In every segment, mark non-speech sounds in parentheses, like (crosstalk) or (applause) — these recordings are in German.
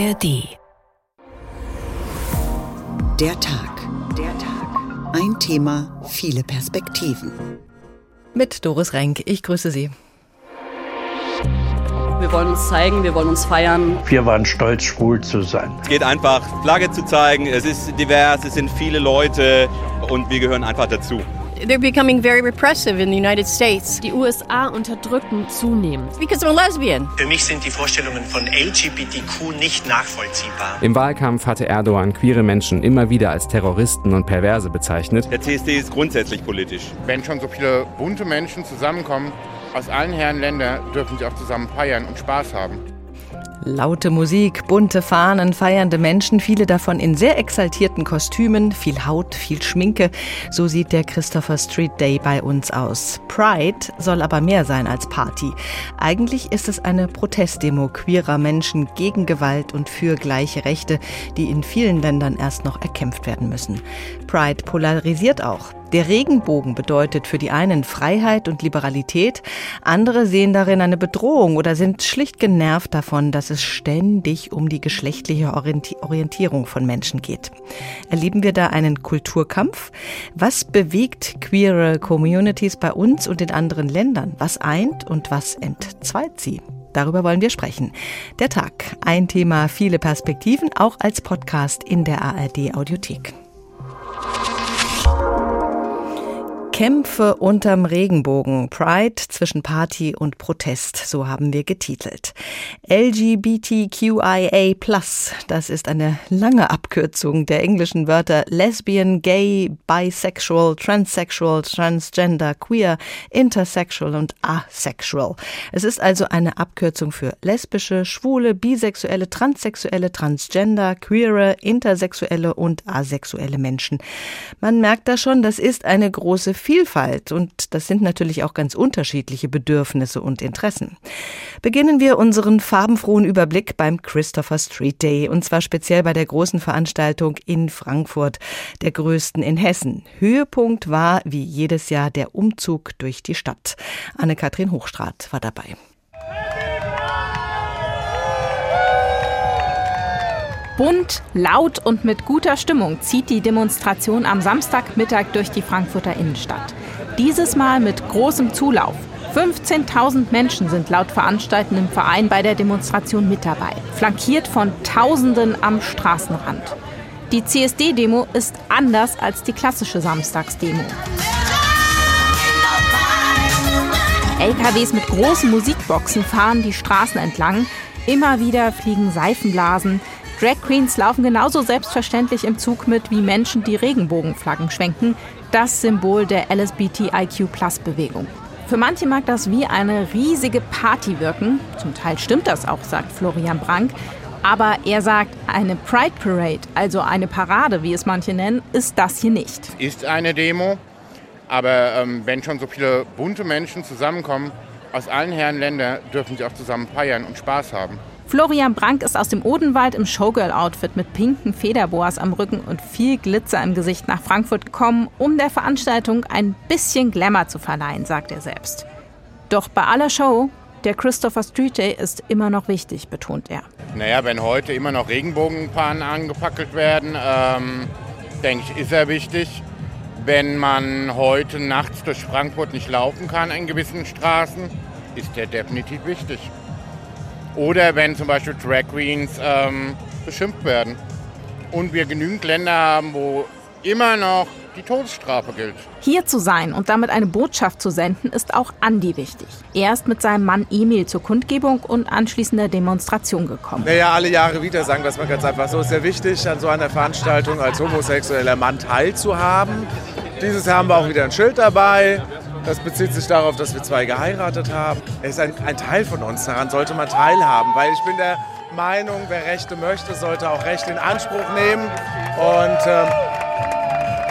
ARD. Der Tag. Der Tag. Ein Thema, viele Perspektiven. Mit Doris Renk. Ich grüße Sie. Wir wollen uns zeigen, wir wollen uns feiern. Wir waren stolz, schwul zu sein. Es geht einfach, Flagge zu zeigen. Es ist divers, es sind viele Leute und wir gehören einfach dazu. They're becoming very repressive in the United States. Die USA unterdrücken zunehmend. Because I'm a lesbian. Für mich sind die Vorstellungen von LGBTQ nicht nachvollziehbar. Im Wahlkampf hatte Erdogan queere Menschen immer wieder als Terroristen und Perverse bezeichnet. Der CSD ist grundsätzlich politisch. Wenn schon so viele bunte Menschen zusammenkommen, aus allen Herren Ländern dürfen sie auch zusammen feiern und Spaß haben. Laute Musik, bunte Fahnen, feiernde Menschen, viele davon in sehr exaltierten Kostümen, viel Haut, viel Schminke. So sieht der Christopher Street Day bei uns aus. Pride soll aber mehr sein als Party. Eigentlich ist es eine Protestdemo queerer Menschen gegen Gewalt und für gleiche Rechte, die in vielen Ländern erst noch erkämpft werden müssen. Pride polarisiert auch. Der Regenbogen bedeutet für die einen Freiheit und Liberalität, andere sehen darin eine Bedrohung oder sind schlicht genervt davon, dass es ständig um die geschlechtliche Orientierung von Menschen geht. Erleben wir da einen Kulturkampf? Was bewegt queere Communities bei uns und in anderen Ländern? Was eint und was entzweit sie? Darüber wollen wir sprechen. Der Tag, ein Thema, viele Perspektiven, auch als Podcast in der ARD Audiothek. Kämpfe unterm Regenbogen. Pride zwischen Party und Protest, so haben wir getitelt. LGBTQIA+, das ist eine lange Abkürzung der englischen Wörter Lesbian, Gay, Bisexual, Transsexual, Transgender, Queer, Intersexual und Asexual. Es ist also eine Abkürzung für lesbische, schwule, bisexuelle, transsexuelle, transgender, queere, intersexuelle und asexuelle Menschen. Man merkt da schon, das ist eine große Vielfalt und das sind natürlich auch ganz unterschiedliche Bedürfnisse und Interessen. Beginnen wir unseren farbenfrohen Überblick beim Christopher Street Day und zwar speziell bei der großen Veranstaltung in Frankfurt, der größten in Hessen. Höhepunkt war wie jedes Jahr der Umzug durch die Stadt. Anne-Kathrin Hochstrat war dabei. Bunt, laut und mit guter Stimmung zieht die Demonstration am Samstagmittag durch die Frankfurter Innenstadt. Dieses Mal mit großem Zulauf. 15.000 Menschen sind laut veranstaltendem Verein bei der Demonstration mit dabei, flankiert von Tausenden am Straßenrand. Die CSD-Demo ist anders als die klassische Samstagsdemo. LKWs mit großen Musikboxen fahren die Straßen entlang. Immer wieder fliegen Seifenblasen. Drag Queens laufen genauso selbstverständlich im Zug mit wie Menschen, die Regenbogenflaggen schwenken. Das Symbol der LSBTIQ-Plus-Bewegung. Für manche mag das wie eine riesige Party wirken. Zum Teil stimmt das auch, sagt Florian Brank. Aber er sagt, eine Pride Parade, also eine Parade, wie es manche nennen, ist das hier nicht. Ist eine Demo, aber ähm, wenn schon so viele bunte Menschen zusammenkommen, aus allen Herren Ländern dürfen sie auch zusammen feiern und Spaß haben. Florian Brank ist aus dem Odenwald im Showgirl-Outfit mit pinken Federboas am Rücken und viel Glitzer im Gesicht nach Frankfurt gekommen, um der Veranstaltung ein bisschen Glamour zu verleihen, sagt er selbst. Doch bei aller Show, der Christopher Street Day ist immer noch wichtig, betont er. Naja, wenn heute immer noch Regenbogenpannen angepackelt werden, ähm, denke ich, ist er wichtig. Wenn man heute nachts durch Frankfurt nicht laufen kann in gewissen Straßen, ist der definitiv wichtig. Oder wenn zum Beispiel Drag Queens ähm, beschimpft werden. Und wir genügend Länder haben, wo immer noch die Todesstrafe gilt. Hier zu sein und damit eine Botschaft zu senden, ist auch Andi wichtig. Er ist mit seinem Mann Emil zur Kundgebung und anschließender Demonstration gekommen. Naja, alle Jahre wieder, sagen wir es mal ganz einfach so. Ist sehr wichtig, an so einer Veranstaltung als homosexueller Mann teilzuhaben. Dieses Jahr haben wir auch wieder ein Schild dabei. Das bezieht sich darauf, dass wir zwei geheiratet haben. Er ist ein, ein Teil von uns, daran sollte man teilhaben, weil ich bin der Meinung, wer Rechte möchte, sollte auch Rechte in Anspruch nehmen. Und ähm,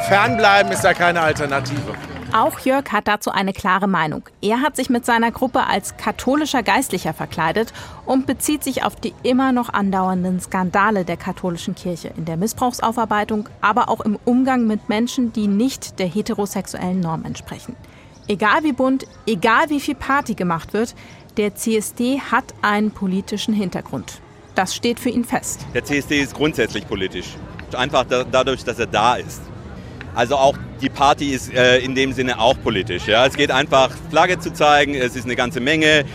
fernbleiben ist da keine Alternative. Auch Jörg hat dazu eine klare Meinung. Er hat sich mit seiner Gruppe als katholischer Geistlicher verkleidet und bezieht sich auf die immer noch andauernden Skandale der katholischen Kirche in der Missbrauchsaufarbeitung, aber auch im Umgang mit Menschen, die nicht der heterosexuellen Norm entsprechen. Egal wie bunt, egal wie viel Party gemacht wird, der CSD hat einen politischen Hintergrund. das steht für ihn fest. Der CSD ist grundsätzlich politisch. Einfach da, dadurch, dass er da ist. Also auch die Party ist äh, in dem Sinne auch politisch. Ja? Es geht einfach, Flagge zu zeigen, es ist eine ganze Menge,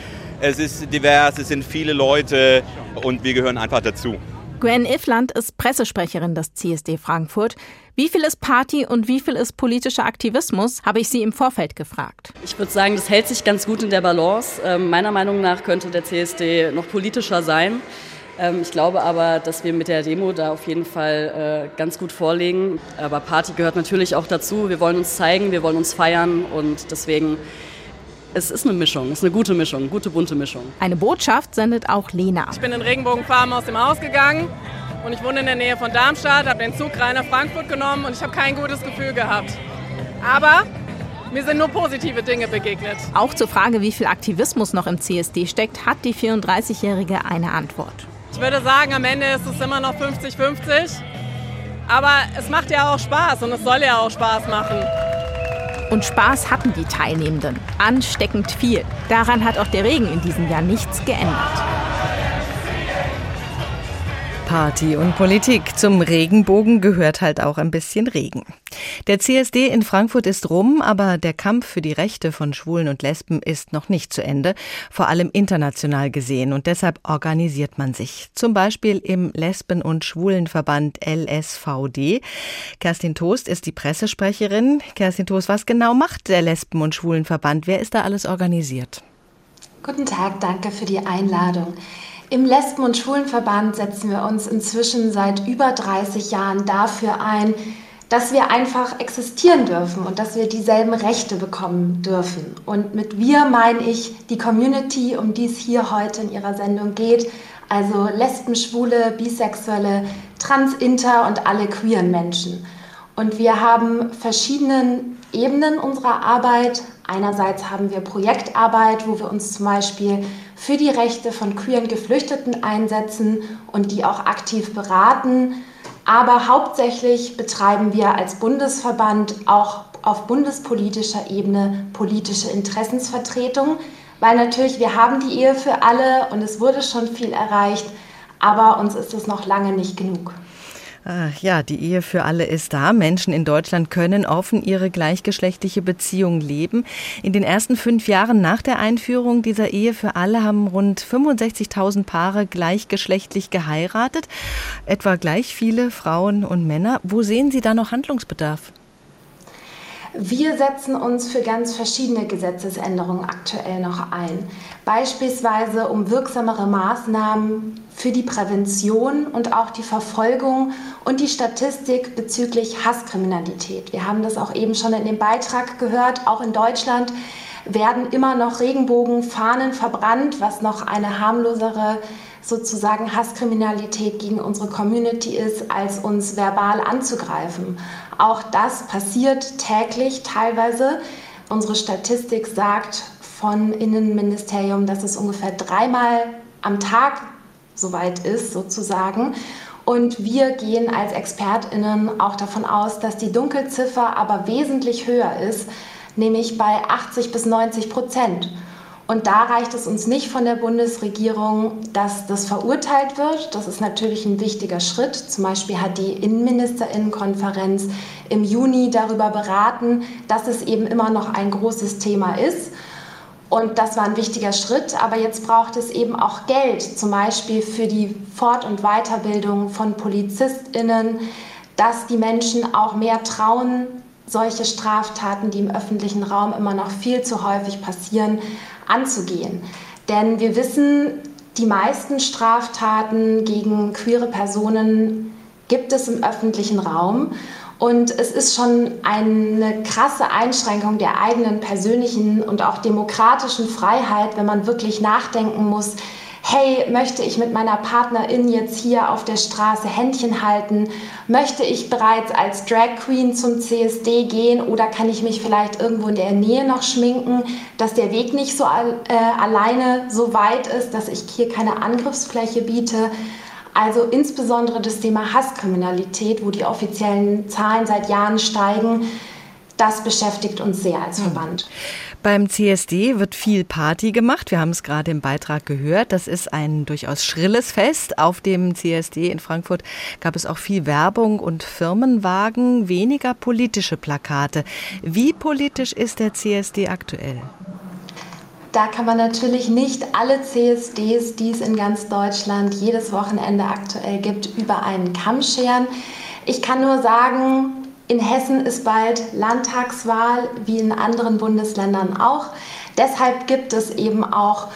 es ist divers, es sind viele Leute und wir gehören einfach dazu. Gwen Ifland ist Pressesprecherin des CSD Frankfurt. Wie viel ist Party und wie viel ist politischer Aktivismus, habe ich sie im Vorfeld gefragt. Ich würde sagen, das hält sich ganz gut in der Balance. Ähm, meiner Meinung nach könnte der CSD noch politischer sein. Ähm, ich glaube aber, dass wir mit der Demo da auf jeden Fall äh, ganz gut vorlegen. Aber Party gehört natürlich auch dazu. Wir wollen uns zeigen, wir wollen uns feiern und deswegen es ist eine Mischung, es ist eine gute Mischung, eine gute bunte Mischung. Eine Botschaft sendet auch Lena. Ich bin in Regenbogenfarben aus dem Haus gegangen und ich wohne in der Nähe von Darmstadt, habe den Zug rein nach Frankfurt genommen und ich habe kein gutes Gefühl gehabt. Aber mir sind nur positive Dinge begegnet. Auch zur Frage, wie viel Aktivismus noch im CSD steckt, hat die 34-Jährige eine Antwort. Ich würde sagen, am Ende ist es immer noch 50-50. Aber es macht ja auch Spaß und es soll ja auch Spaß machen. Und Spaß hatten die Teilnehmenden. Ansteckend viel. Daran hat auch der Regen in diesem Jahr nichts geändert. Party und Politik. Zum Regenbogen gehört halt auch ein bisschen Regen. Der CSD in Frankfurt ist rum, aber der Kampf für die Rechte von Schwulen und Lesben ist noch nicht zu Ende, vor allem international gesehen. Und deshalb organisiert man sich. Zum Beispiel im Lesben- und Schwulenverband LSVD. Kerstin Toast ist die Pressesprecherin. Kerstin Toast, was genau macht der Lesben- und Schwulenverband? Wer ist da alles organisiert? Guten Tag, danke für die Einladung. Im Lesben- und Schwulenverband setzen wir uns inzwischen seit über 30 Jahren dafür ein, dass wir einfach existieren dürfen und dass wir dieselben Rechte bekommen dürfen. Und mit wir meine ich die Community, um die es hier heute in Ihrer Sendung geht, also Lesben, Schwule, Bisexuelle, Trans, Inter und alle queeren Menschen. Und wir haben verschiedene Ebenen unserer Arbeit. Einerseits haben wir Projektarbeit, wo wir uns zum Beispiel für die Rechte von queeren Geflüchteten einsetzen und die auch aktiv beraten. Aber hauptsächlich betreiben wir als Bundesverband auch auf bundespolitischer Ebene politische Interessensvertretung, weil natürlich wir haben die Ehe für alle und es wurde schon viel erreicht, aber uns ist es noch lange nicht genug. Ach ja, die Ehe für alle ist da. Menschen in Deutschland können offen ihre gleichgeschlechtliche Beziehung leben. In den ersten fünf Jahren nach der Einführung dieser Ehe für alle haben rund 65.000 Paare gleichgeschlechtlich geheiratet. Etwa gleich viele Frauen und Männer. Wo sehen Sie da noch Handlungsbedarf? Wir setzen uns für ganz verschiedene Gesetzesänderungen aktuell noch ein. Beispielsweise um wirksamere Maßnahmen für die Prävention und auch die Verfolgung und die Statistik bezüglich Hasskriminalität. Wir haben das auch eben schon in dem Beitrag gehört. Auch in Deutschland werden immer noch Regenbogenfahnen verbrannt, was noch eine harmlosere sozusagen Hasskriminalität gegen unsere Community ist, als uns verbal anzugreifen. Auch das passiert täglich teilweise. Unsere Statistik sagt von Innenministerium, dass es ungefähr dreimal am Tag soweit ist, sozusagen. Und wir gehen als ExpertInnen auch davon aus, dass die Dunkelziffer aber wesentlich höher ist, nämlich bei 80 bis 90 Prozent. Und da reicht es uns nicht von der Bundesregierung, dass das verurteilt wird. Das ist natürlich ein wichtiger Schritt. Zum Beispiel hat die Innenministerinnenkonferenz im Juni darüber beraten, dass es eben immer noch ein großes Thema ist. Und das war ein wichtiger Schritt. Aber jetzt braucht es eben auch Geld, zum Beispiel für die Fort- und Weiterbildung von PolizistInnen, dass die Menschen auch mehr trauen, solche Straftaten, die im öffentlichen Raum immer noch viel zu häufig passieren, anzugehen. Denn wir wissen, die meisten Straftaten gegen queere Personen gibt es im öffentlichen Raum. Und es ist schon eine krasse Einschränkung der eigenen persönlichen und auch demokratischen Freiheit, wenn man wirklich nachdenken muss, hey, möchte ich mit meiner Partnerin jetzt hier auf der Straße Händchen halten? Möchte ich bereits als Drag Queen zum CSD gehen oder kann ich mich vielleicht irgendwo in der Nähe noch schminken, dass der Weg nicht so äh, alleine so weit ist, dass ich hier keine Angriffsfläche biete? Also insbesondere das Thema Hasskriminalität, wo die offiziellen Zahlen seit Jahren steigen, das beschäftigt uns sehr als hm. Verband. Beim CSD wird viel Party gemacht. Wir haben es gerade im Beitrag gehört. Das ist ein durchaus schrilles Fest. Auf dem CSD in Frankfurt gab es auch viel Werbung und Firmenwagen, weniger politische Plakate. Wie politisch ist der CSD aktuell? Da kann man natürlich nicht alle CSDs, die es in ganz Deutschland jedes Wochenende aktuell gibt, über einen Kamm scheren. Ich kann nur sagen, in Hessen ist bald Landtagswahl, wie in anderen Bundesländern auch. Deshalb gibt es eben auch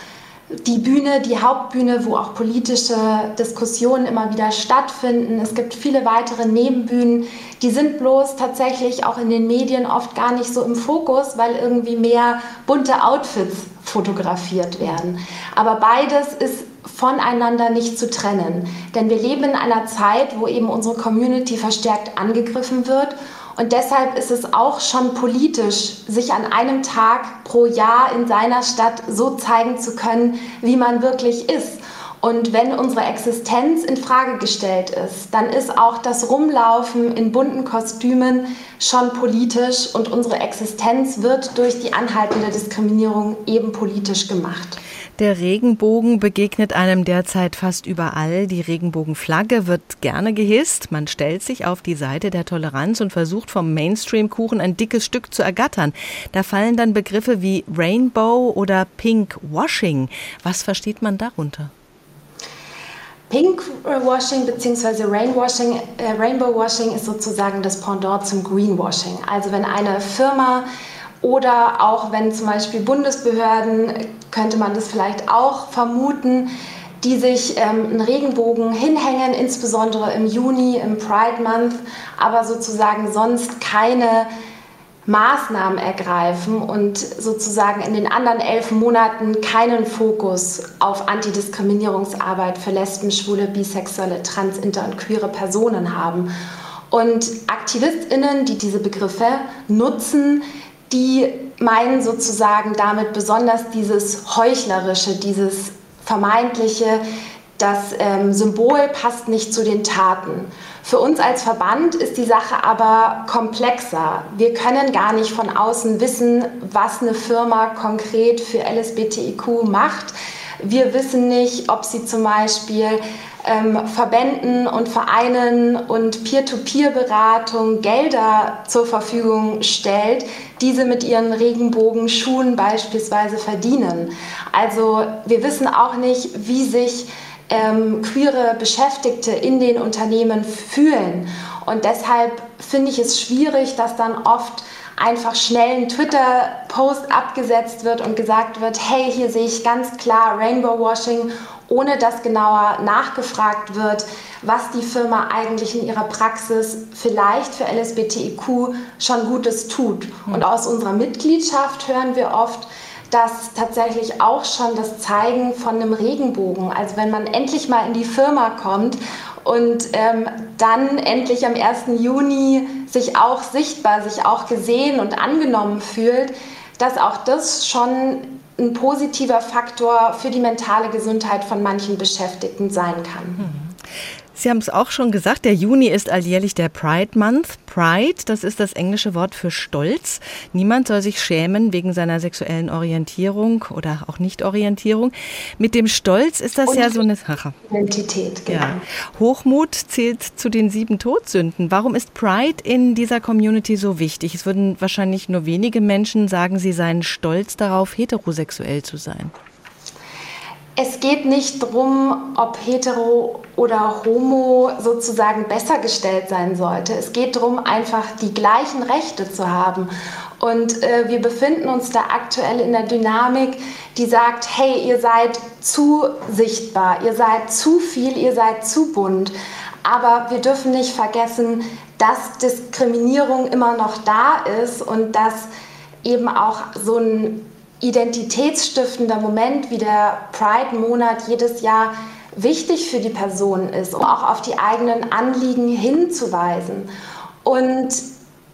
die Bühne, die Hauptbühne, wo auch politische Diskussionen immer wieder stattfinden. Es gibt viele weitere Nebenbühnen, die sind bloß tatsächlich auch in den Medien oft gar nicht so im Fokus, weil irgendwie mehr bunte Outfits fotografiert werden. Aber beides ist voneinander nicht zu trennen. Denn wir leben in einer Zeit, wo eben unsere Community verstärkt angegriffen wird. Und deshalb ist es auch schon politisch, sich an einem Tag pro Jahr in seiner Stadt so zeigen zu können, wie man wirklich ist. Und wenn unsere Existenz in Frage gestellt ist, dann ist auch das Rumlaufen in bunten Kostümen schon politisch und unsere Existenz wird durch die anhaltende Diskriminierung eben politisch gemacht. Der Regenbogen begegnet einem derzeit fast überall. Die Regenbogenflagge wird gerne gehisst. Man stellt sich auf die Seite der Toleranz und versucht vom Mainstream-Kuchen ein dickes Stück zu ergattern. Da fallen dann Begriffe wie Rainbow oder Pink Washing. Was versteht man darunter? Pinkwashing bzw. Rainwashing, äh, Rainbow Washing ist sozusagen das Pendant zum Greenwashing. Also wenn eine Firma oder auch wenn zum Beispiel Bundesbehörden, könnte man das vielleicht auch vermuten, die sich ähm, einen Regenbogen hinhängen, insbesondere im Juni, im Pride Month, aber sozusagen sonst keine Maßnahmen ergreifen und sozusagen in den anderen elf Monaten keinen Fokus auf Antidiskriminierungsarbeit für Lesben, Schwule, Bisexuelle, Trans, Inter und queere Personen haben. Und AktivistInnen, die diese Begriffe nutzen, die meinen sozusagen damit besonders dieses Heuchlerische, dieses vermeintliche, das ähm, Symbol passt nicht zu den Taten. Für uns als Verband ist die Sache aber komplexer. Wir können gar nicht von außen wissen, was eine Firma konkret für LSBTIQ macht. Wir wissen nicht, ob sie zum Beispiel ähm, Verbänden und Vereinen und Peer-to-Peer-Beratung Gelder zur Verfügung stellt, diese mit ihren Regenbogenschuhen beispielsweise verdienen. Also wir wissen auch nicht, wie sich ähm, queere Beschäftigte in den Unternehmen fühlen. Und deshalb finde ich es schwierig, dass dann oft einfach schnell ein Twitter-Post abgesetzt wird und gesagt wird, hey, hier sehe ich ganz klar Rainbow Washing, ohne dass genauer nachgefragt wird, was die Firma eigentlich in ihrer Praxis vielleicht für LSBTIQ schon Gutes tut. Hm. Und aus unserer Mitgliedschaft hören wir oft, dass tatsächlich auch schon das Zeigen von einem Regenbogen, also wenn man endlich mal in die Firma kommt und ähm, dann endlich am 1. Juni sich auch sichtbar, sich auch gesehen und angenommen fühlt, dass auch das schon ein positiver Faktor für die mentale Gesundheit von manchen Beschäftigten sein kann. Hm. Sie haben es auch schon gesagt, der Juni ist alljährlich der Pride Month. Pride, das ist das englische Wort für Stolz. Niemand soll sich schämen wegen seiner sexuellen Orientierung oder auch Nicht-Orientierung. Mit dem Stolz ist das Und ja so eine Sache. Identität, genau. Ja. Hochmut zählt zu den sieben Todsünden. Warum ist Pride in dieser Community so wichtig? Es würden wahrscheinlich nur wenige Menschen sagen, sie seien stolz darauf, heterosexuell zu sein. Es geht nicht darum, ob hetero oder homo sozusagen besser gestellt sein sollte. Es geht darum, einfach die gleichen Rechte zu haben. Und äh, wir befinden uns da aktuell in der Dynamik, die sagt, hey, ihr seid zu sichtbar, ihr seid zu viel, ihr seid zu bunt. Aber wir dürfen nicht vergessen, dass Diskriminierung immer noch da ist und dass eben auch so ein identitätsstiftender Moment wie der Pride-Monat jedes Jahr wichtig für die Person ist, um auch auf die eigenen Anliegen hinzuweisen. Und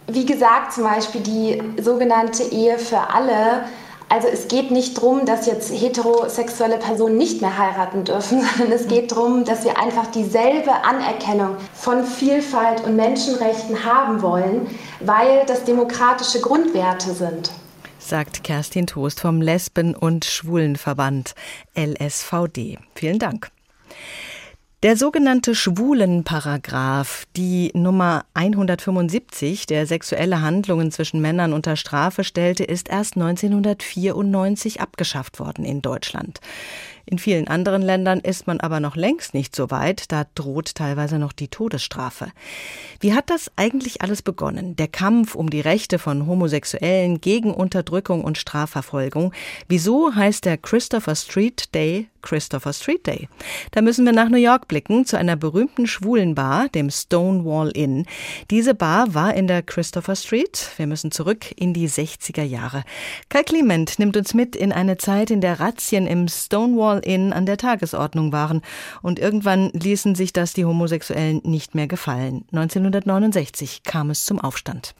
wie gesagt, zum Beispiel die sogenannte Ehe für alle. Also es geht nicht darum, dass jetzt heterosexuelle Personen nicht mehr heiraten dürfen, (laughs) sondern es geht darum, dass wir einfach dieselbe Anerkennung von Vielfalt und Menschenrechten haben wollen, weil das demokratische Grundwerte sind. Sagt Kerstin Toast vom Lesben- und Schwulenverband LSVD. Vielen Dank. Der sogenannte Schwulenparagraph, die Nummer 175, der sexuelle Handlungen zwischen Männern unter Strafe stellte, ist erst 1994 abgeschafft worden in Deutschland. In vielen anderen Ländern ist man aber noch längst nicht so weit, da droht teilweise noch die Todesstrafe. Wie hat das eigentlich alles begonnen? Der Kampf um die Rechte von Homosexuellen gegen Unterdrückung und Strafverfolgung. Wieso heißt der Christopher Street Day Christopher Street Day. Da müssen wir nach New York blicken, zu einer berühmten schwulen Bar, dem Stonewall Inn. Diese Bar war in der Christopher Street. Wir müssen zurück in die 60er Jahre. Kai Clement nimmt uns mit in eine Zeit, in der Razzien im Stonewall Inn an der Tagesordnung waren. Und irgendwann ließen sich das die Homosexuellen nicht mehr gefallen. 1969 kam es zum Aufstand.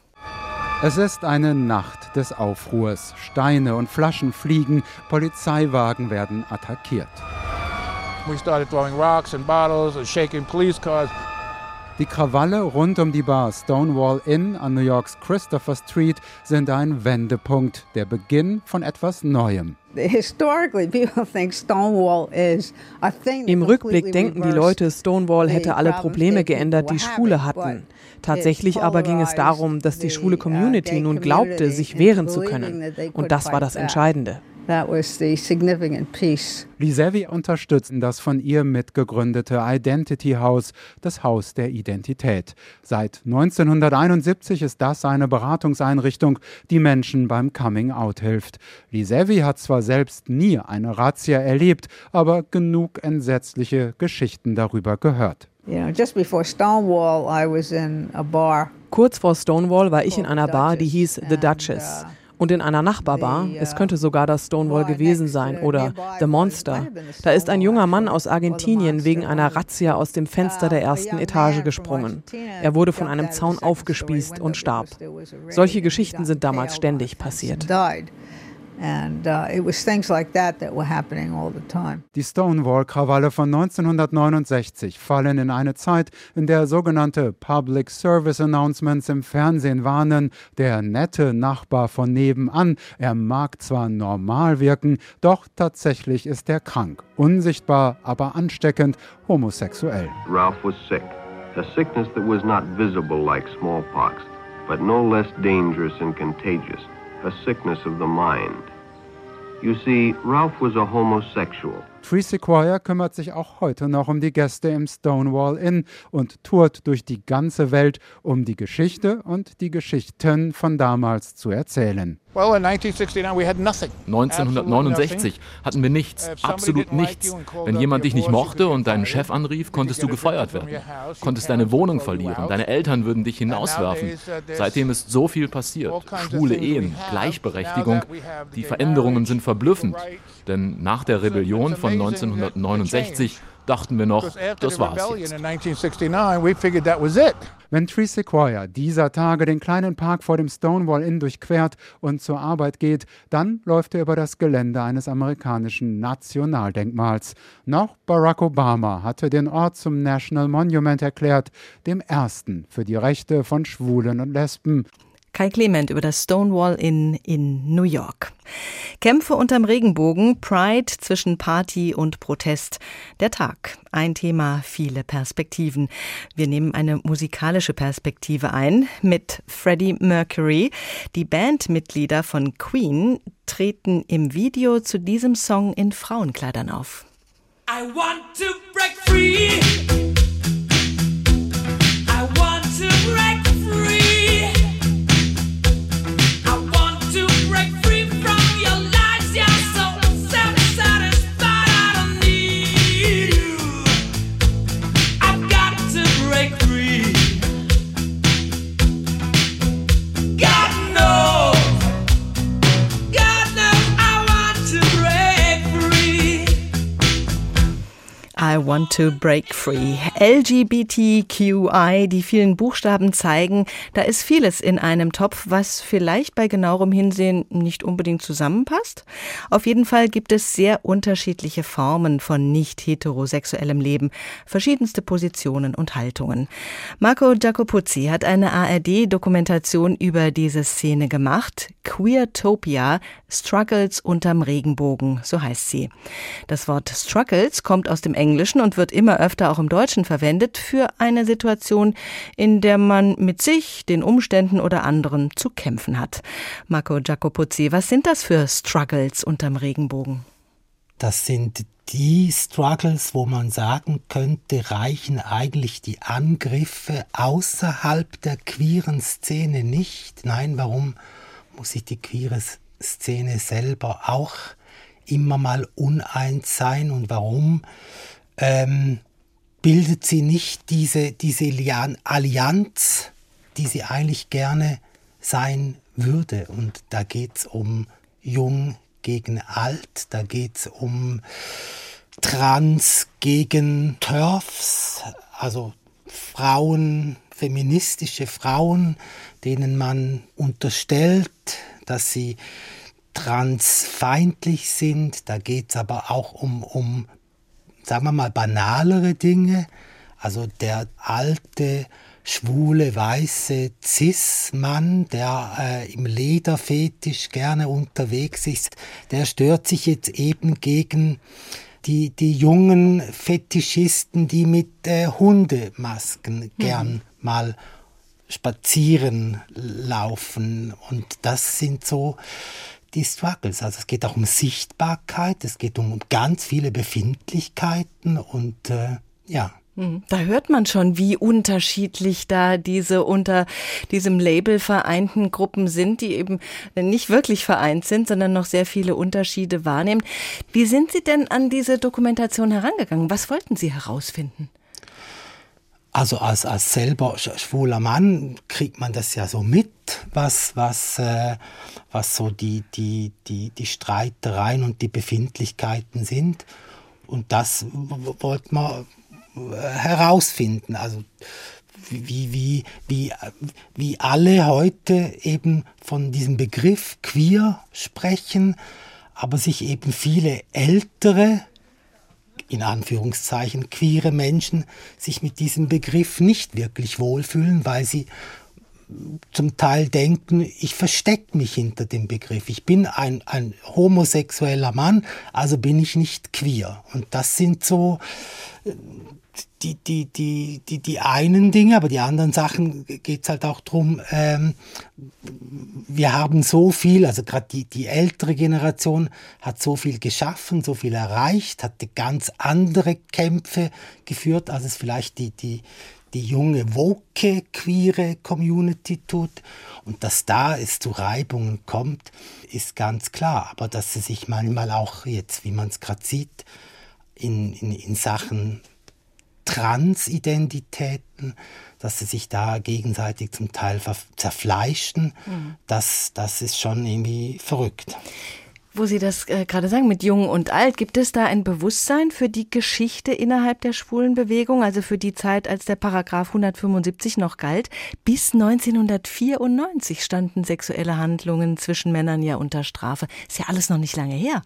Es ist eine Nacht des Aufruhrs. Steine und Flaschen fliegen, Polizeiwagen werden attackiert. We started throwing rocks and bottles and shaking police cars. Die Krawalle rund um die Bar Stonewall Inn an New Yorks Christopher Street sind ein Wendepunkt, der Beginn von etwas Neuem. (laughs) Im Rückblick denken die Leute, Stonewall hätte alle Probleme geändert, die Schwule hatten. Tatsächlich aber ging es darum, dass die schwule Community nun glaubte, sich wehren zu können. Und das war das Entscheidende. That was the significant piece. Lisevi unterstützen das von ihr mitgegründete Identity House, das Haus der Identität. Seit 1971 ist das eine Beratungseinrichtung, die Menschen beim Coming Out hilft. Lisevi hat zwar selbst nie eine Razzia erlebt, aber genug entsetzliche Geschichten darüber gehört. Kurz vor Stonewall war ich in einer Bar, die hieß The Duchess. Und in einer Nachbarbar, es könnte sogar das Stonewall gewesen sein oder The Monster, da ist ein junger Mann aus Argentinien wegen einer Razzia aus dem Fenster der ersten Etage gesprungen. Er wurde von einem Zaun aufgespießt und starb. Solche Geschichten sind damals ständig passiert. Die Stonewall-Krawalle von 1969 fallen in eine Zeit, in der sogenannte Public Service Announcements im Fernsehen warnen, der nette Nachbar von nebenan, er mag zwar normal wirken, doch tatsächlich ist er krank, unsichtbar, aber ansteckend, homosexuell. Ralph was sick, a sickness that was not visible like smallpox, but no less dangerous and contagious a sickness of the mind. You see, Ralph was a homosexual. Tree Sequoia kümmert sich auch heute noch um die Gäste im Stonewall Inn und tourt durch die ganze Welt, um die Geschichte und die Geschichten von damals zu erzählen. 1969 hatten wir nichts, absolut nichts. Wenn jemand dich nicht mochte und deinen Chef anrief, konntest du gefeuert werden. Konntest deine Wohnung verlieren, deine Eltern würden dich hinauswerfen. Uh, Seitdem ist so viel passiert. Schwule Ehen, Gleichberechtigung. Die Veränderungen sind verblüffend. Denn nach der Rebellion von 1969 dachten wir noch, das war's jetzt. Wenn Tree Sequoia dieser Tage den kleinen Park vor dem Stonewall Inn durchquert und zur Arbeit geht, dann läuft er über das Gelände eines amerikanischen Nationaldenkmals. Noch Barack Obama hatte den Ort zum National Monument erklärt, dem ersten für die Rechte von Schwulen und Lesben. Kai Clement über das Stonewall Inn in New York. Kämpfe unterm Regenbogen, Pride zwischen Party und Protest. Der Tag, ein Thema, viele Perspektiven. Wir nehmen eine musikalische Perspektive ein mit Freddie Mercury. Die Bandmitglieder von Queen treten im Video zu diesem Song in Frauenkleidern auf. I want to break free. I want to break free. LGBTQI, die vielen Buchstaben zeigen, da ist vieles in einem Topf, was vielleicht bei genauerem Hinsehen nicht unbedingt zusammenpasst. Auf jeden Fall gibt es sehr unterschiedliche Formen von nicht heterosexuellem Leben, verschiedenste Positionen und Haltungen. Marco Giacopuzzi hat eine ARD-Dokumentation über diese Szene gemacht. Queertopia, Struggles unterm Regenbogen, so heißt sie. Das Wort Struggles kommt aus dem Englischen und wird immer öfter auch im Deutschen verwendet für eine Situation, in der man mit sich, den Umständen oder anderen zu kämpfen hat. Marco Giacopuzzi, was sind das für Struggles unterm Regenbogen? Das sind die Struggles, wo man sagen könnte, reichen eigentlich die Angriffe außerhalb der queeren Szene nicht. Nein, warum muss sich die queere Szene selber auch immer mal uneins sein und warum ähm, bildet sie nicht diese, diese Allianz, die sie eigentlich gerne sein würde. Und da geht es um Jung gegen Alt, da geht es um Trans gegen Turfs, also Frauen, feministische Frauen, denen man unterstellt, dass sie transfeindlich sind. Da geht es aber auch um, um sagen wir mal, banalere Dinge. Also der alte, schwule, weiße Cis-Mann, der äh, im Lederfetisch gerne unterwegs ist, der stört sich jetzt eben gegen die, die jungen Fetischisten, die mit äh, Hundemasken mhm. gern mal spazieren laufen. Und das sind so die Struggles. Also es geht auch um Sichtbarkeit, es geht um ganz viele Befindlichkeiten und äh, ja. Hm, da hört man schon, wie unterschiedlich da diese unter diesem Label vereinten Gruppen sind, die eben nicht wirklich vereint sind, sondern noch sehr viele Unterschiede wahrnehmen. Wie sind Sie denn an diese Dokumentation herangegangen? Was wollten Sie herausfinden? Also als, als selber schwuler Mann kriegt man das ja so mit, was, was, äh, was so die, die, die, die Streitereien und die Befindlichkeiten sind. Und das wollte man äh, herausfinden. Also wie, wie, wie, wie alle heute eben von diesem Begriff queer sprechen, aber sich eben viele ältere in Anführungszeichen queere Menschen sich mit diesem Begriff nicht wirklich wohlfühlen, weil sie zum Teil denken, ich verstecke mich hinter dem Begriff. Ich bin ein, ein homosexueller Mann, also bin ich nicht queer. Und das sind so die, die, die, die, die einen Dinge, aber die anderen Sachen geht es halt auch darum, ähm, wir haben so viel, also gerade die, die ältere Generation hat so viel geschaffen, so viel erreicht, hat ganz andere Kämpfe geführt, als es vielleicht die, die, die junge, woke, queere Community tut. Und dass da es zu Reibungen kommt, ist ganz klar. Aber dass sie sich manchmal auch jetzt, wie man es gerade sieht, in, in, in Sachen Transidentitäten, dass sie sich da gegenseitig zum Teil zerfleischten, mhm. das, das ist schon irgendwie verrückt. Wo Sie das äh, gerade sagen, mit Jung und Alt, gibt es da ein Bewusstsein für die Geschichte innerhalb der schwulen Bewegung, also für die Zeit, als der Paragraph 175 noch galt? Bis 1994 standen sexuelle Handlungen zwischen Männern ja unter Strafe. Ist ja alles noch nicht lange her.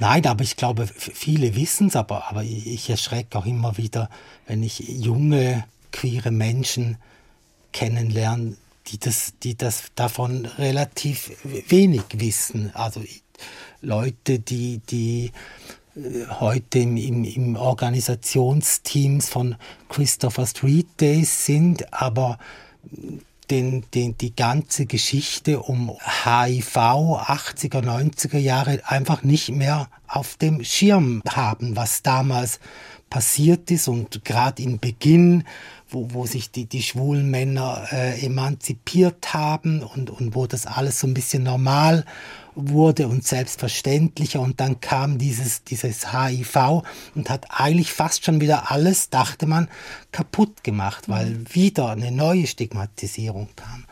Nein, aber ich glaube, viele wissen es, aber, aber ich erschrecke auch immer wieder, wenn ich junge, queere Menschen kennenlerne, die das, die das davon relativ wenig wissen. Also Leute, die, die äh, heute im, im, im Organisationsteams von Christopher Street Days sind, aber den, den, die ganze Geschichte um HIV 80er, 90er Jahre einfach nicht mehr auf dem Schirm haben, was damals passiert ist und gerade im Beginn, wo, wo sich die, die schwulen Männer äh, emanzipiert haben und, und wo das alles so ein bisschen normal wurde und selbstverständlicher und dann kam dieses, dieses HIV und hat eigentlich fast schon wieder alles, dachte man, kaputt gemacht, weil mhm. wieder eine neue Stigmatisierung kam.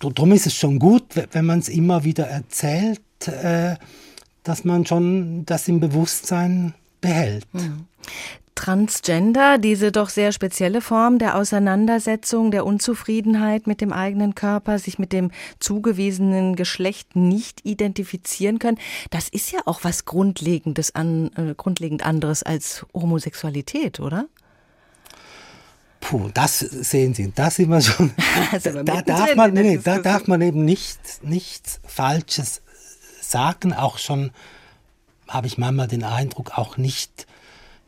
Darum ist es schon gut, wenn man es immer wieder erzählt, äh, dass man schon das im Bewusstsein behält. Mhm. Transgender, diese doch sehr spezielle Form der Auseinandersetzung, der Unzufriedenheit mit dem eigenen Körper, sich mit dem zugewiesenen Geschlecht nicht identifizieren können, das ist ja auch was Grundlegendes an, äh, grundlegend anderes als Homosexualität, oder? Puh, das sehen Sie, da sind wir schon. Also (laughs) da, darf man, nee, da darf man eben nichts, nichts Falsches sagen. Auch schon habe ich manchmal den Eindruck, auch nicht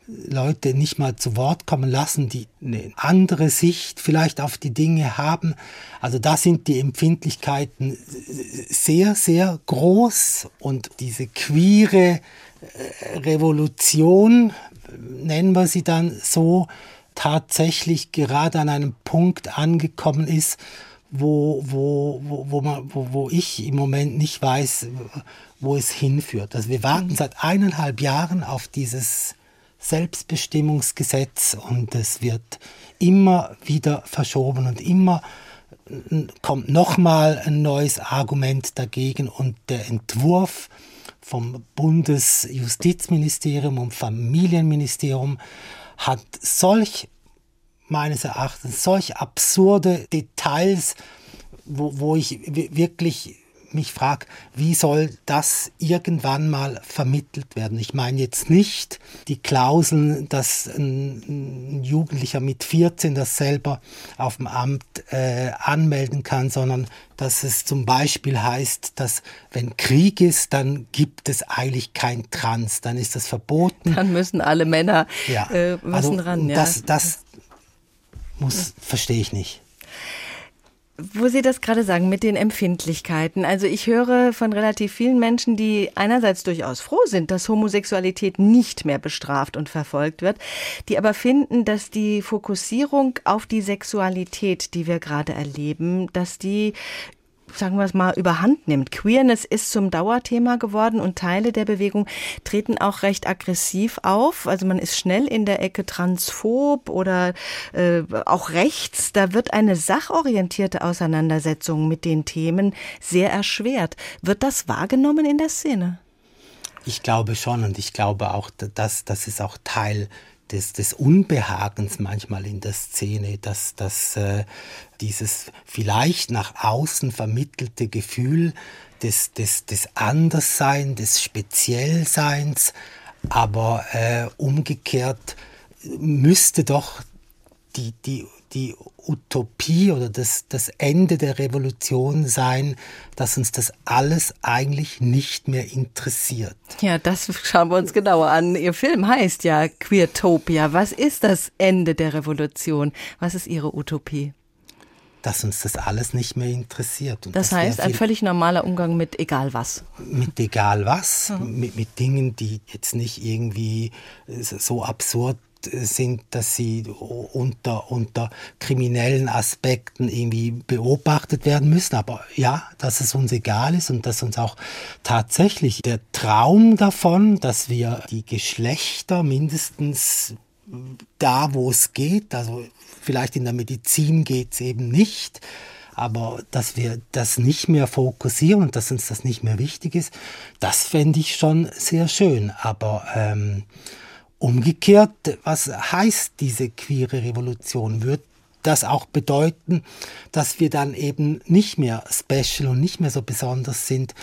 Leute nicht mal zu Wort kommen lassen, die eine andere Sicht vielleicht auf die Dinge haben. Also da sind die Empfindlichkeiten sehr, sehr groß und diese queere äh, Revolution, nennen wir sie dann so, tatsächlich gerade an einem Punkt angekommen ist, wo, wo, wo, wo, man, wo, wo ich im Moment nicht weiß, wo es hinführt. Also wir warten seit eineinhalb Jahren auf dieses Selbstbestimmungsgesetz und es wird immer wieder verschoben und immer kommt nochmal ein neues Argument dagegen und der Entwurf vom Bundesjustizministerium und Familienministerium hat solch meines Erachtens solch absurde Details, wo, wo ich wirklich mich frage, wie soll das irgendwann mal vermittelt werden? Ich meine jetzt nicht die Klauseln, dass ein, Jugendlicher mit 14 das selber auf dem Amt äh, anmelden kann, sondern dass es zum Beispiel heißt, dass wenn Krieg ist, dann gibt es eigentlich kein Trans, dann ist das verboten. Dann müssen alle Männer ja. äh, müssen also ran. Ja. Das, das muss, verstehe ich nicht. Wo Sie das gerade sagen mit den Empfindlichkeiten. Also ich höre von relativ vielen Menschen, die einerseits durchaus froh sind, dass Homosexualität nicht mehr bestraft und verfolgt wird, die aber finden, dass die Fokussierung auf die Sexualität, die wir gerade erleben, dass die sagen wir es mal, überhand nimmt. Queerness ist zum Dauerthema geworden und Teile der Bewegung treten auch recht aggressiv auf. Also man ist schnell in der Ecke transphob oder äh, auch rechts. Da wird eine sachorientierte Auseinandersetzung mit den Themen sehr erschwert. Wird das wahrgenommen in der Szene? Ich glaube schon und ich glaube auch, dass das ist auch Teil des, des Unbehagens manchmal in der Szene, dass, dass äh, dieses vielleicht nach außen vermittelte Gefühl des, des, des Anderssein, des Speziellseins, aber äh, umgekehrt müsste doch die, die die Utopie oder das, das Ende der Revolution sein, dass uns das alles eigentlich nicht mehr interessiert. Ja, das schauen wir uns genauer an. Ihr Film heißt ja Queertopia. Was ist das Ende der Revolution? Was ist Ihre Utopie? dass uns das alles nicht mehr interessiert. Und das heißt, ein völlig normaler Umgang mit egal was. Mit egal was, mhm. mit, mit Dingen, die jetzt nicht irgendwie so absurd sind, dass sie unter, unter kriminellen Aspekten irgendwie beobachtet werden müssen. Aber ja, dass es uns egal ist und dass uns auch tatsächlich der Traum davon, dass wir die Geschlechter mindestens da, wo es geht, also vielleicht in der Medizin geht es eben nicht, aber dass wir das nicht mehr fokussieren und dass uns das nicht mehr wichtig ist, das fände ich schon sehr schön. Aber ähm, Umgekehrt, was heißt diese queere Revolution? Wird das auch bedeuten, dass wir dann eben nicht mehr special und nicht mehr so besonders sind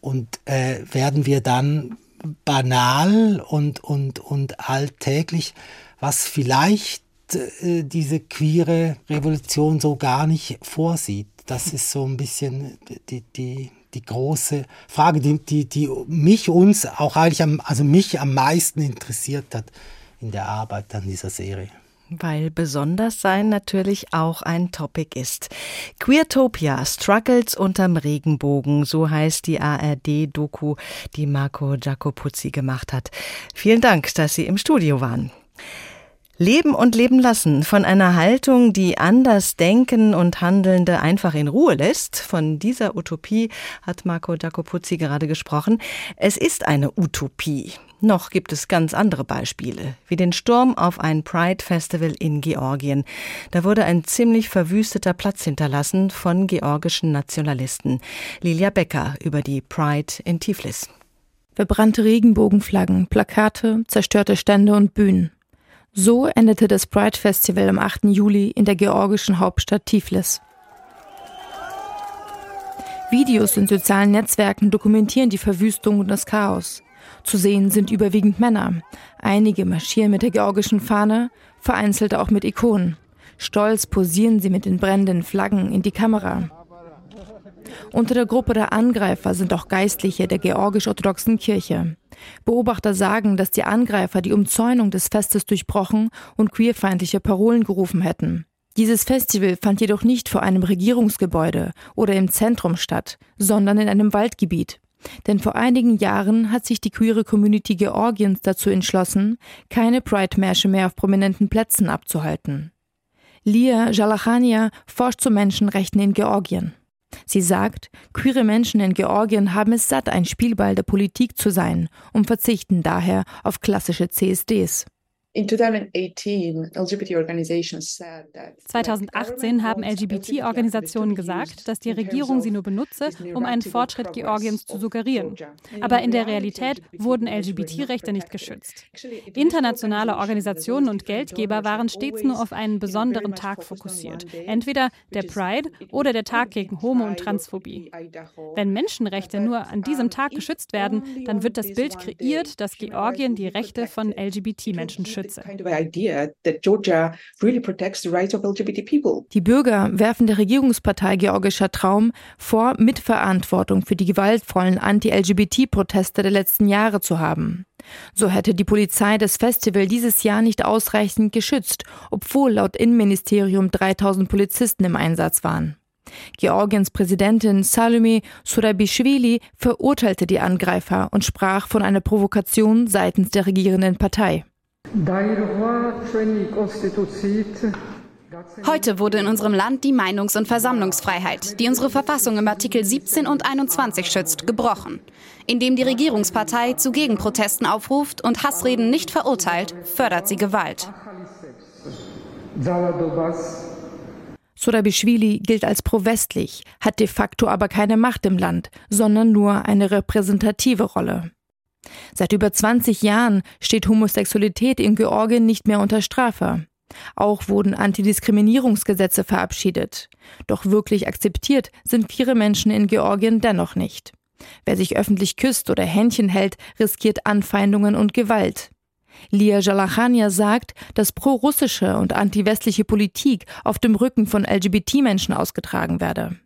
und äh, werden wir dann banal und, und, und alltäglich, was vielleicht äh, diese queere Revolution so gar nicht vorsieht. Das ist so ein bisschen die, die, die große Frage, die, die, die mich, uns auch eigentlich am, also mich am meisten interessiert hat in der Arbeit an dieser Serie. Weil besonders sein natürlich auch ein Topic ist. Queertopia, Struggles unterm Regenbogen, so heißt die ARD-Doku, die Marco Giacopuzzi gemacht hat. Vielen Dank, dass Sie im Studio waren. Leben und leben lassen von einer Haltung, die anders denken und Handelnde einfach in Ruhe lässt. Von dieser Utopie hat Marco Giacopuzzi gerade gesprochen. Es ist eine Utopie. Noch gibt es ganz andere Beispiele, wie den Sturm auf ein Pride Festival in Georgien. Da wurde ein ziemlich verwüsteter Platz hinterlassen von georgischen Nationalisten. Lilia Becker über die Pride in Tiflis. Verbrannte Regenbogenflaggen, Plakate, zerstörte Stände und Bühnen. So endete das Pride Festival am 8. Juli in der georgischen Hauptstadt Tiflis. Videos in sozialen Netzwerken dokumentieren die Verwüstung und das Chaos. Zu sehen sind überwiegend Männer. Einige marschieren mit der georgischen Fahne, vereinzelte auch mit Ikonen. Stolz posieren sie mit den brennenden Flaggen in die Kamera. Unter der Gruppe der Angreifer sind auch Geistliche der georgisch-orthodoxen Kirche. Beobachter sagen, dass die Angreifer die Umzäunung des Festes durchbrochen und queerfeindliche Parolen gerufen hätten. Dieses Festival fand jedoch nicht vor einem Regierungsgebäude oder im Zentrum statt, sondern in einem Waldgebiet. Denn vor einigen Jahren hat sich die queere Community Georgiens dazu entschlossen, keine Pride-Märsche mehr auf prominenten Plätzen abzuhalten. Lia Jalachania forscht zu Menschenrechten in Georgien. Sie sagt, queere Menschen in Georgien haben es satt, ein Spielball der Politik zu sein und verzichten daher auf klassische CSDs. 2018 haben LGBT-Organisationen gesagt, dass die Regierung sie nur benutze, um einen Fortschritt Georgiens zu suggerieren. Aber in der Realität wurden LGBT-Rechte nicht geschützt. Internationale Organisationen und Geldgeber waren stets nur auf einen besonderen Tag fokussiert, entweder der Pride oder der Tag gegen Homo- und Transphobie. Wenn Menschenrechte nur an diesem Tag geschützt werden, dann wird das Bild kreiert, dass Georgien die Rechte von LGBT-Menschen schützt schütze. Die Bürger werfen der Regierungspartei Georgischer Traum vor, Mitverantwortung für die gewaltvollen Anti-LGBT-Proteste der letzten Jahre zu haben. So hätte die Polizei das Festival dieses Jahr nicht ausreichend geschützt, obwohl laut Innenministerium 3000 Polizisten im Einsatz waren. Georgiens Präsidentin Salome Surabishvili verurteilte die Angreifer und sprach von einer Provokation seitens der regierenden Partei. Heute wurde in unserem Land die Meinungs- und Versammlungsfreiheit, die unsere Verfassung im Artikel 17 und 21 schützt, gebrochen. Indem die Regierungspartei zu Gegenprotesten aufruft und Hassreden nicht verurteilt, fördert sie Gewalt. Surabishvili gilt als pro-westlich, hat de facto aber keine Macht im Land, sondern nur eine repräsentative Rolle. Seit über 20 Jahren steht Homosexualität in Georgien nicht mehr unter Strafe. Auch wurden Antidiskriminierungsgesetze verabschiedet. Doch wirklich akzeptiert sind queere Menschen in Georgien dennoch nicht. Wer sich öffentlich küsst oder Händchen hält, riskiert Anfeindungen und Gewalt. Lia Jalachania sagt, dass pro-russische und anti-westliche Politik auf dem Rücken von LGBT-Menschen ausgetragen werde.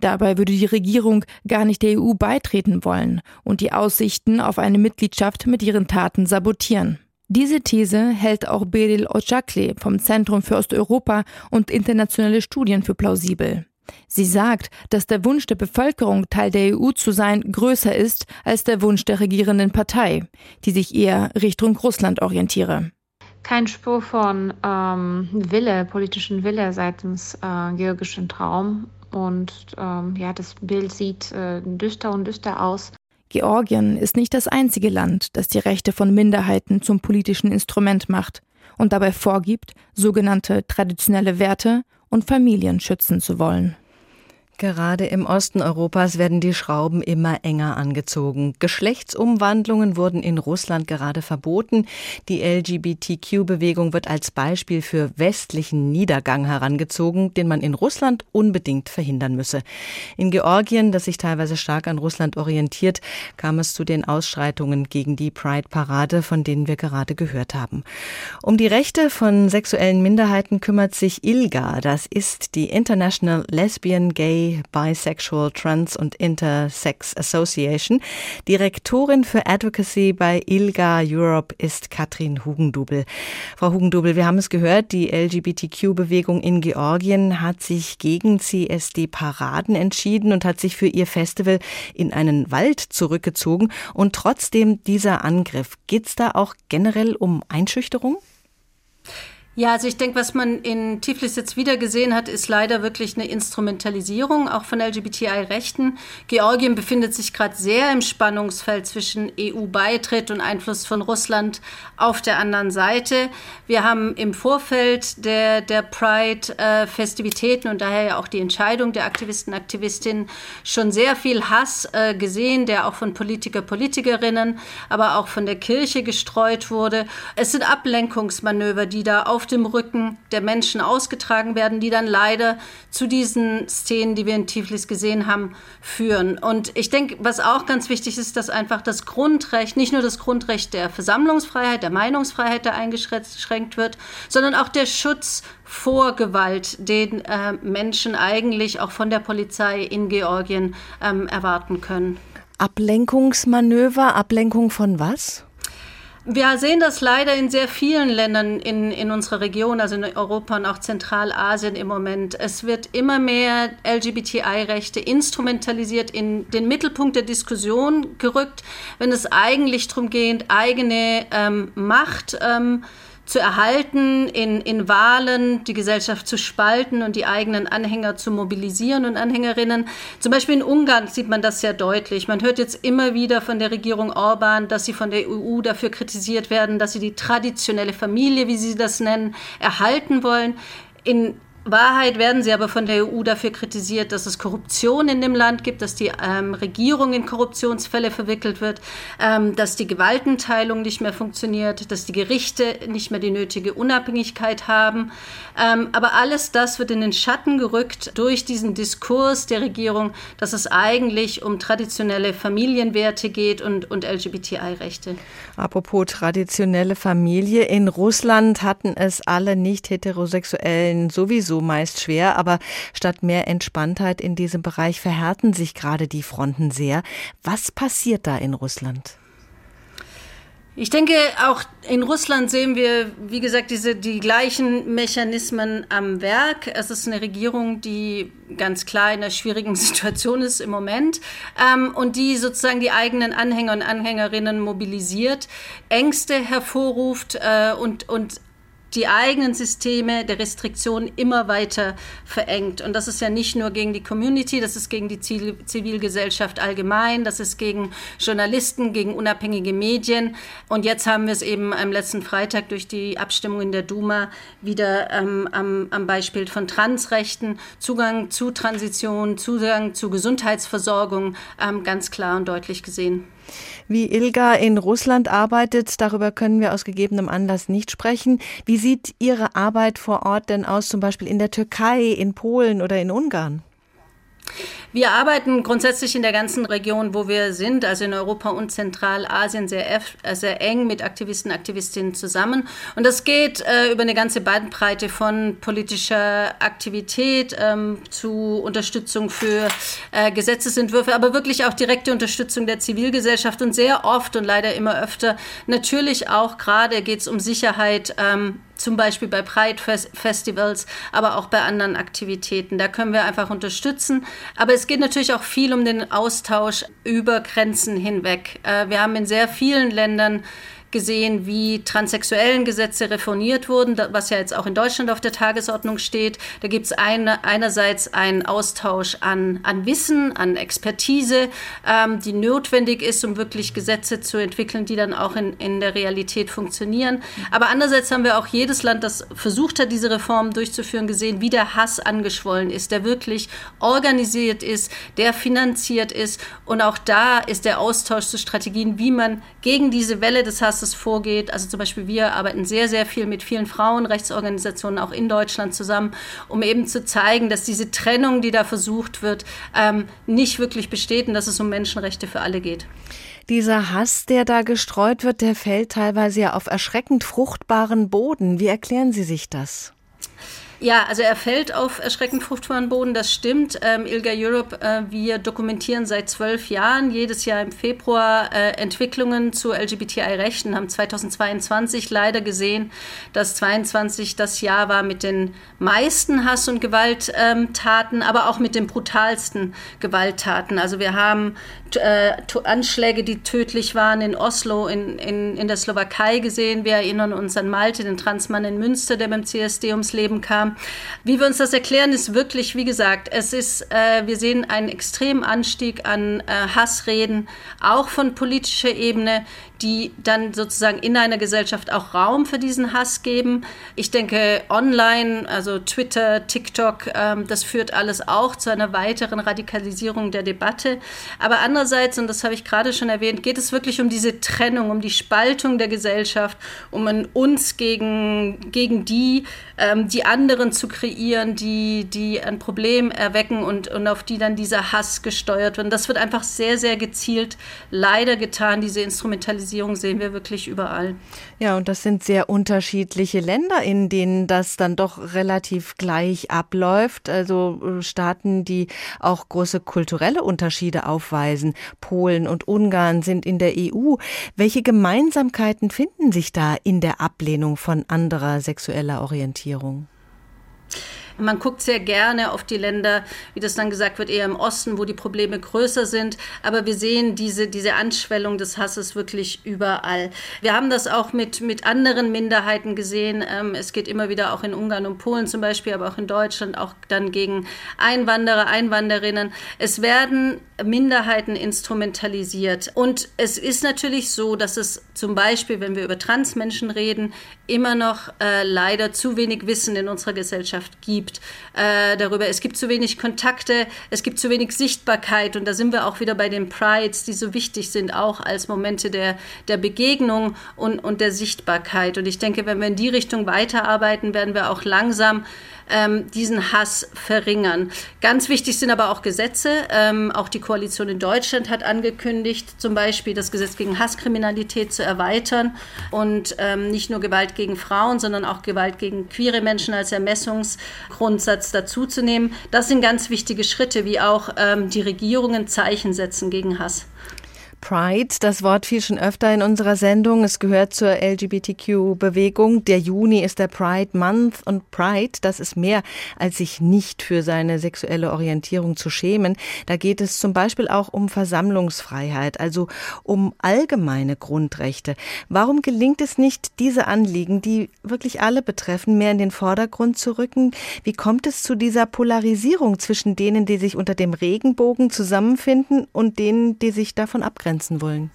Dabei würde die Regierung gar nicht der EU beitreten wollen und die Aussichten auf eine Mitgliedschaft mit ihren Taten sabotieren. Diese These hält auch Beril Ocakle vom Zentrum für Osteuropa und internationale Studien für plausibel. Sie sagt, dass der Wunsch der Bevölkerung, Teil der EU zu sein, größer ist als der Wunsch der regierenden Partei, die sich eher Richtung Russland orientiere. Kein Spur von ähm, Wille, politischen Wille seitens äh, georgischen Traum und ähm, ja, das Bild sieht äh, düster und düster aus. Georgien ist nicht das einzige Land, das die Rechte von Minderheiten zum politischen Instrument macht und dabei vorgibt, sogenannte traditionelle Werte und Familien schützen zu wollen. Gerade im Osten Europas werden die Schrauben immer enger angezogen. Geschlechtsumwandlungen wurden in Russland gerade verboten. Die LGBTQ-Bewegung wird als Beispiel für westlichen Niedergang herangezogen, den man in Russland unbedingt verhindern müsse. In Georgien, das sich teilweise stark an Russland orientiert, kam es zu den Ausschreitungen gegen die Pride-Parade, von denen wir gerade gehört haben. Um die Rechte von sexuellen Minderheiten kümmert sich ILGA. Das ist die International Lesbian Gay Bisexual, Trans und Intersex Association. Direktorin für Advocacy bei ILGA Europe ist Katrin Hugendubel. Frau Hugendubel, wir haben es gehört, die LGBTQ-Bewegung in Georgien hat sich gegen CSD-Paraden entschieden und hat sich für ihr Festival in einen Wald zurückgezogen. Und trotzdem dieser Angriff, geht es da auch generell um Einschüchterung? Ja, also ich denke, was man in Tiflis jetzt wieder gesehen hat, ist leider wirklich eine Instrumentalisierung auch von LGBTI-Rechten. Georgien befindet sich gerade sehr im Spannungsfeld zwischen EU-Beitritt und Einfluss von Russland auf der anderen Seite. Wir haben im Vorfeld der, der Pride-Festivitäten und daher ja auch die Entscheidung der Aktivisten Aktivistinnen schon sehr viel Hass äh, gesehen, der auch von Politiker, Politikerinnen, aber auch von der Kirche gestreut wurde. Es sind Ablenkungsmanöver, die da auf auf dem Rücken der Menschen ausgetragen werden, die dann leider zu diesen Szenen, die wir in Tiflis gesehen haben, führen. Und ich denke, was auch ganz wichtig ist, dass einfach das Grundrecht, nicht nur das Grundrecht der Versammlungsfreiheit, der Meinungsfreiheit da eingeschränkt wird, sondern auch der Schutz vor Gewalt, den äh, Menschen eigentlich auch von der Polizei in Georgien ähm, erwarten können. Ablenkungsmanöver, Ablenkung von was? Wir sehen das leider in sehr vielen Ländern in, in unserer Region, also in Europa und auch Zentralasien im Moment. Es wird immer mehr LGBTI-Rechte instrumentalisiert, in den Mittelpunkt der Diskussion gerückt, wenn es eigentlich darum geht, eigene ähm, Macht ähm, zu erhalten, in, in Wahlen die Gesellschaft zu spalten und die eigenen Anhänger zu mobilisieren und Anhängerinnen. Zum Beispiel in Ungarn sieht man das sehr deutlich. Man hört jetzt immer wieder von der Regierung Orban, dass sie von der EU dafür kritisiert werden, dass sie die traditionelle Familie, wie sie das nennen, erhalten wollen. In Wahrheit werden sie aber von der EU dafür kritisiert, dass es Korruption in dem Land gibt, dass die ähm, Regierung in Korruptionsfälle verwickelt wird, ähm, dass die Gewaltenteilung nicht mehr funktioniert, dass die Gerichte nicht mehr die nötige Unabhängigkeit haben. Ähm, aber alles das wird in den Schatten gerückt durch diesen Diskurs der Regierung, dass es eigentlich um traditionelle Familienwerte geht und, und LGBTI-Rechte. Apropos traditionelle Familie, in Russland hatten es alle nicht heterosexuellen sowieso sowieso meist schwer, aber statt mehr Entspanntheit in diesem Bereich verhärten sich gerade die Fronten sehr. Was passiert da in Russland? Ich denke, auch in Russland sehen wir, wie gesagt, diese, die gleichen Mechanismen am Werk. Es ist eine Regierung, die ganz klar in einer schwierigen (laughs) Situation ist im Moment ähm, und die sozusagen die eigenen Anhänger und Anhängerinnen mobilisiert, Ängste hervorruft äh, und, und die eigenen Systeme der Restriktion immer weiter verengt. Und das ist ja nicht nur gegen die Community, das ist gegen die Zivilgesellschaft allgemein, das ist gegen Journalisten, gegen unabhängige Medien. Und jetzt haben wir es eben am letzten Freitag durch die Abstimmung in der Duma wieder ähm, am, am Beispiel von Transrechten, Zugang zu Transition, Zugang zu Gesundheitsversorgung ähm, ganz klar und deutlich gesehen. Wie Ilga in Russland arbeitet, darüber können wir aus gegebenem Anlass nicht sprechen. Wie sieht Ihre Arbeit vor Ort denn aus, zum Beispiel in der Türkei, in Polen oder in Ungarn? Wir arbeiten grundsätzlich in der ganzen Region, wo wir sind, also in Europa und Zentralasien, sehr, äh, sehr eng mit Aktivisten und Aktivistinnen zusammen. Und das geht äh, über eine ganze Bandbreite von politischer Aktivität ähm, zu Unterstützung für äh, Gesetzesentwürfe, aber wirklich auch direkte Unterstützung der Zivilgesellschaft und sehr oft und leider immer öfter natürlich auch gerade geht es um Sicherheit ähm, zum Beispiel bei Pride-Festivals, aber auch bei anderen Aktivitäten. Da können wir einfach unterstützen. Aber es geht natürlich auch viel um den Austausch über Grenzen hinweg. Äh, wir haben in sehr vielen Ländern gesehen, wie transsexuellen Gesetze reformiert wurden, was ja jetzt auch in Deutschland auf der Tagesordnung steht. Da gibt es eine, einerseits einen Austausch an, an Wissen, an Expertise, ähm, die notwendig ist, um wirklich Gesetze zu entwickeln, die dann auch in, in der Realität funktionieren. Aber andererseits haben wir auch jedes Land, das versucht hat, diese Reformen durchzuführen, gesehen, wie der Hass angeschwollen ist, der wirklich organisiert ist, der finanziert ist. Und auch da ist der Austausch zu Strategien, wie man gegen diese Welle des Hasses es vorgeht. Also zum Beispiel wir arbeiten sehr, sehr viel mit vielen Frauenrechtsorganisationen auch in Deutschland zusammen, um eben zu zeigen, dass diese Trennung, die da versucht wird, ähm, nicht wirklich besteht und dass es um Menschenrechte für alle geht. Dieser Hass, der da gestreut wird, der fällt teilweise ja auf erschreckend fruchtbaren Boden. Wie erklären Sie sich das? Ja, also er fällt auf erschreckend fruchtbaren Boden, das stimmt. Ähm, ILGA Europe, äh, wir dokumentieren seit zwölf Jahren jedes Jahr im Februar äh, Entwicklungen zu LGBTI-Rechten, haben 2022 leider gesehen, dass 22 das Jahr war mit den meisten Hass- und Gewalttaten, ähm, aber auch mit den brutalsten Gewalttaten. Also wir haben äh, Anschläge, die tödlich waren in Oslo, in, in, in der Slowakei gesehen. Wir erinnern uns an Malte, den Transmann in Münster, der beim CSD ums Leben kam. Wie wir uns das erklären, ist wirklich, wie gesagt, es ist, äh, wir sehen einen extremen Anstieg an äh, Hassreden, auch von politischer Ebene, die dann sozusagen in einer Gesellschaft auch Raum für diesen Hass geben. Ich denke, online, also Twitter, TikTok, ähm, das führt alles auch zu einer weiteren Radikalisierung der Debatte. Aber andererseits, und das habe ich gerade schon erwähnt, geht es wirklich um diese Trennung, um die Spaltung der Gesellschaft, um ein uns gegen, gegen die, ähm, die anderen zu kreieren, die, die ein Problem erwecken und, und auf die dann dieser Hass gesteuert wird. Und das wird einfach sehr, sehr gezielt leider getan, diese Instrumentalisierung sehen wir wirklich überall. Ja, und das sind sehr unterschiedliche Länder, in denen das dann doch relativ gleich abläuft. Also äh, Staaten, die auch große kulturelle Unterschiede aufweisen. Polen und Ungarn sind in der EU. Welche Gemeinsamkeiten finden sich da in der Ablehnung von anderer sexueller Orientierung? Man guckt sehr gerne auf die Länder, wie das dann gesagt wird, eher im Osten, wo die Probleme größer sind. Aber wir sehen diese, diese Anschwellung des Hasses wirklich überall. Wir haben das auch mit, mit anderen Minderheiten gesehen. Ähm, es geht immer wieder auch in Ungarn und Polen zum Beispiel, aber auch in Deutschland, auch dann gegen Einwanderer, Einwanderinnen. Es werden Minderheiten instrumentalisiert. Und es ist natürlich so, dass es zum Beispiel, wenn wir über Transmenschen reden, immer noch äh, leider zu wenig Wissen in unserer Gesellschaft gibt äh, darüber. Es gibt zu wenig Kontakte, es gibt zu wenig Sichtbarkeit und da sind wir auch wieder bei den Prides, die so wichtig sind, auch als Momente der, der Begegnung und, und der Sichtbarkeit. Und ich denke, wenn wir in die Richtung weiterarbeiten, werden wir auch langsam ähm, diesen Hass verringern. Ganz wichtig sind aber auch Gesetze. Ähm, auch die Koalition in Deutschland hat angekündigt, zum Beispiel das Gesetz gegen Hasskriminalität zu erweitern und ähm, nicht nur Gewalt gegen Frauen, sondern auch Gewalt gegen queere Menschen als Ermessungsgrundsatz dazuzunehmen. Das sind ganz wichtige Schritte, wie auch ähm, die Regierungen Zeichen setzen gegen Hass. Pride, das Wort fiel schon öfter in unserer Sendung. Es gehört zur LGBTQ-Bewegung. Der Juni ist der Pride Month und Pride, das ist mehr, als sich nicht für seine sexuelle Orientierung zu schämen. Da geht es zum Beispiel auch um Versammlungsfreiheit, also um allgemeine Grundrechte. Warum gelingt es nicht, diese Anliegen, die wirklich alle betreffen, mehr in den Vordergrund zu rücken? Wie kommt es zu dieser Polarisierung zwischen denen, die sich unter dem Regenbogen zusammenfinden und denen, die sich davon abgrenzen? Abgrenzen wollen?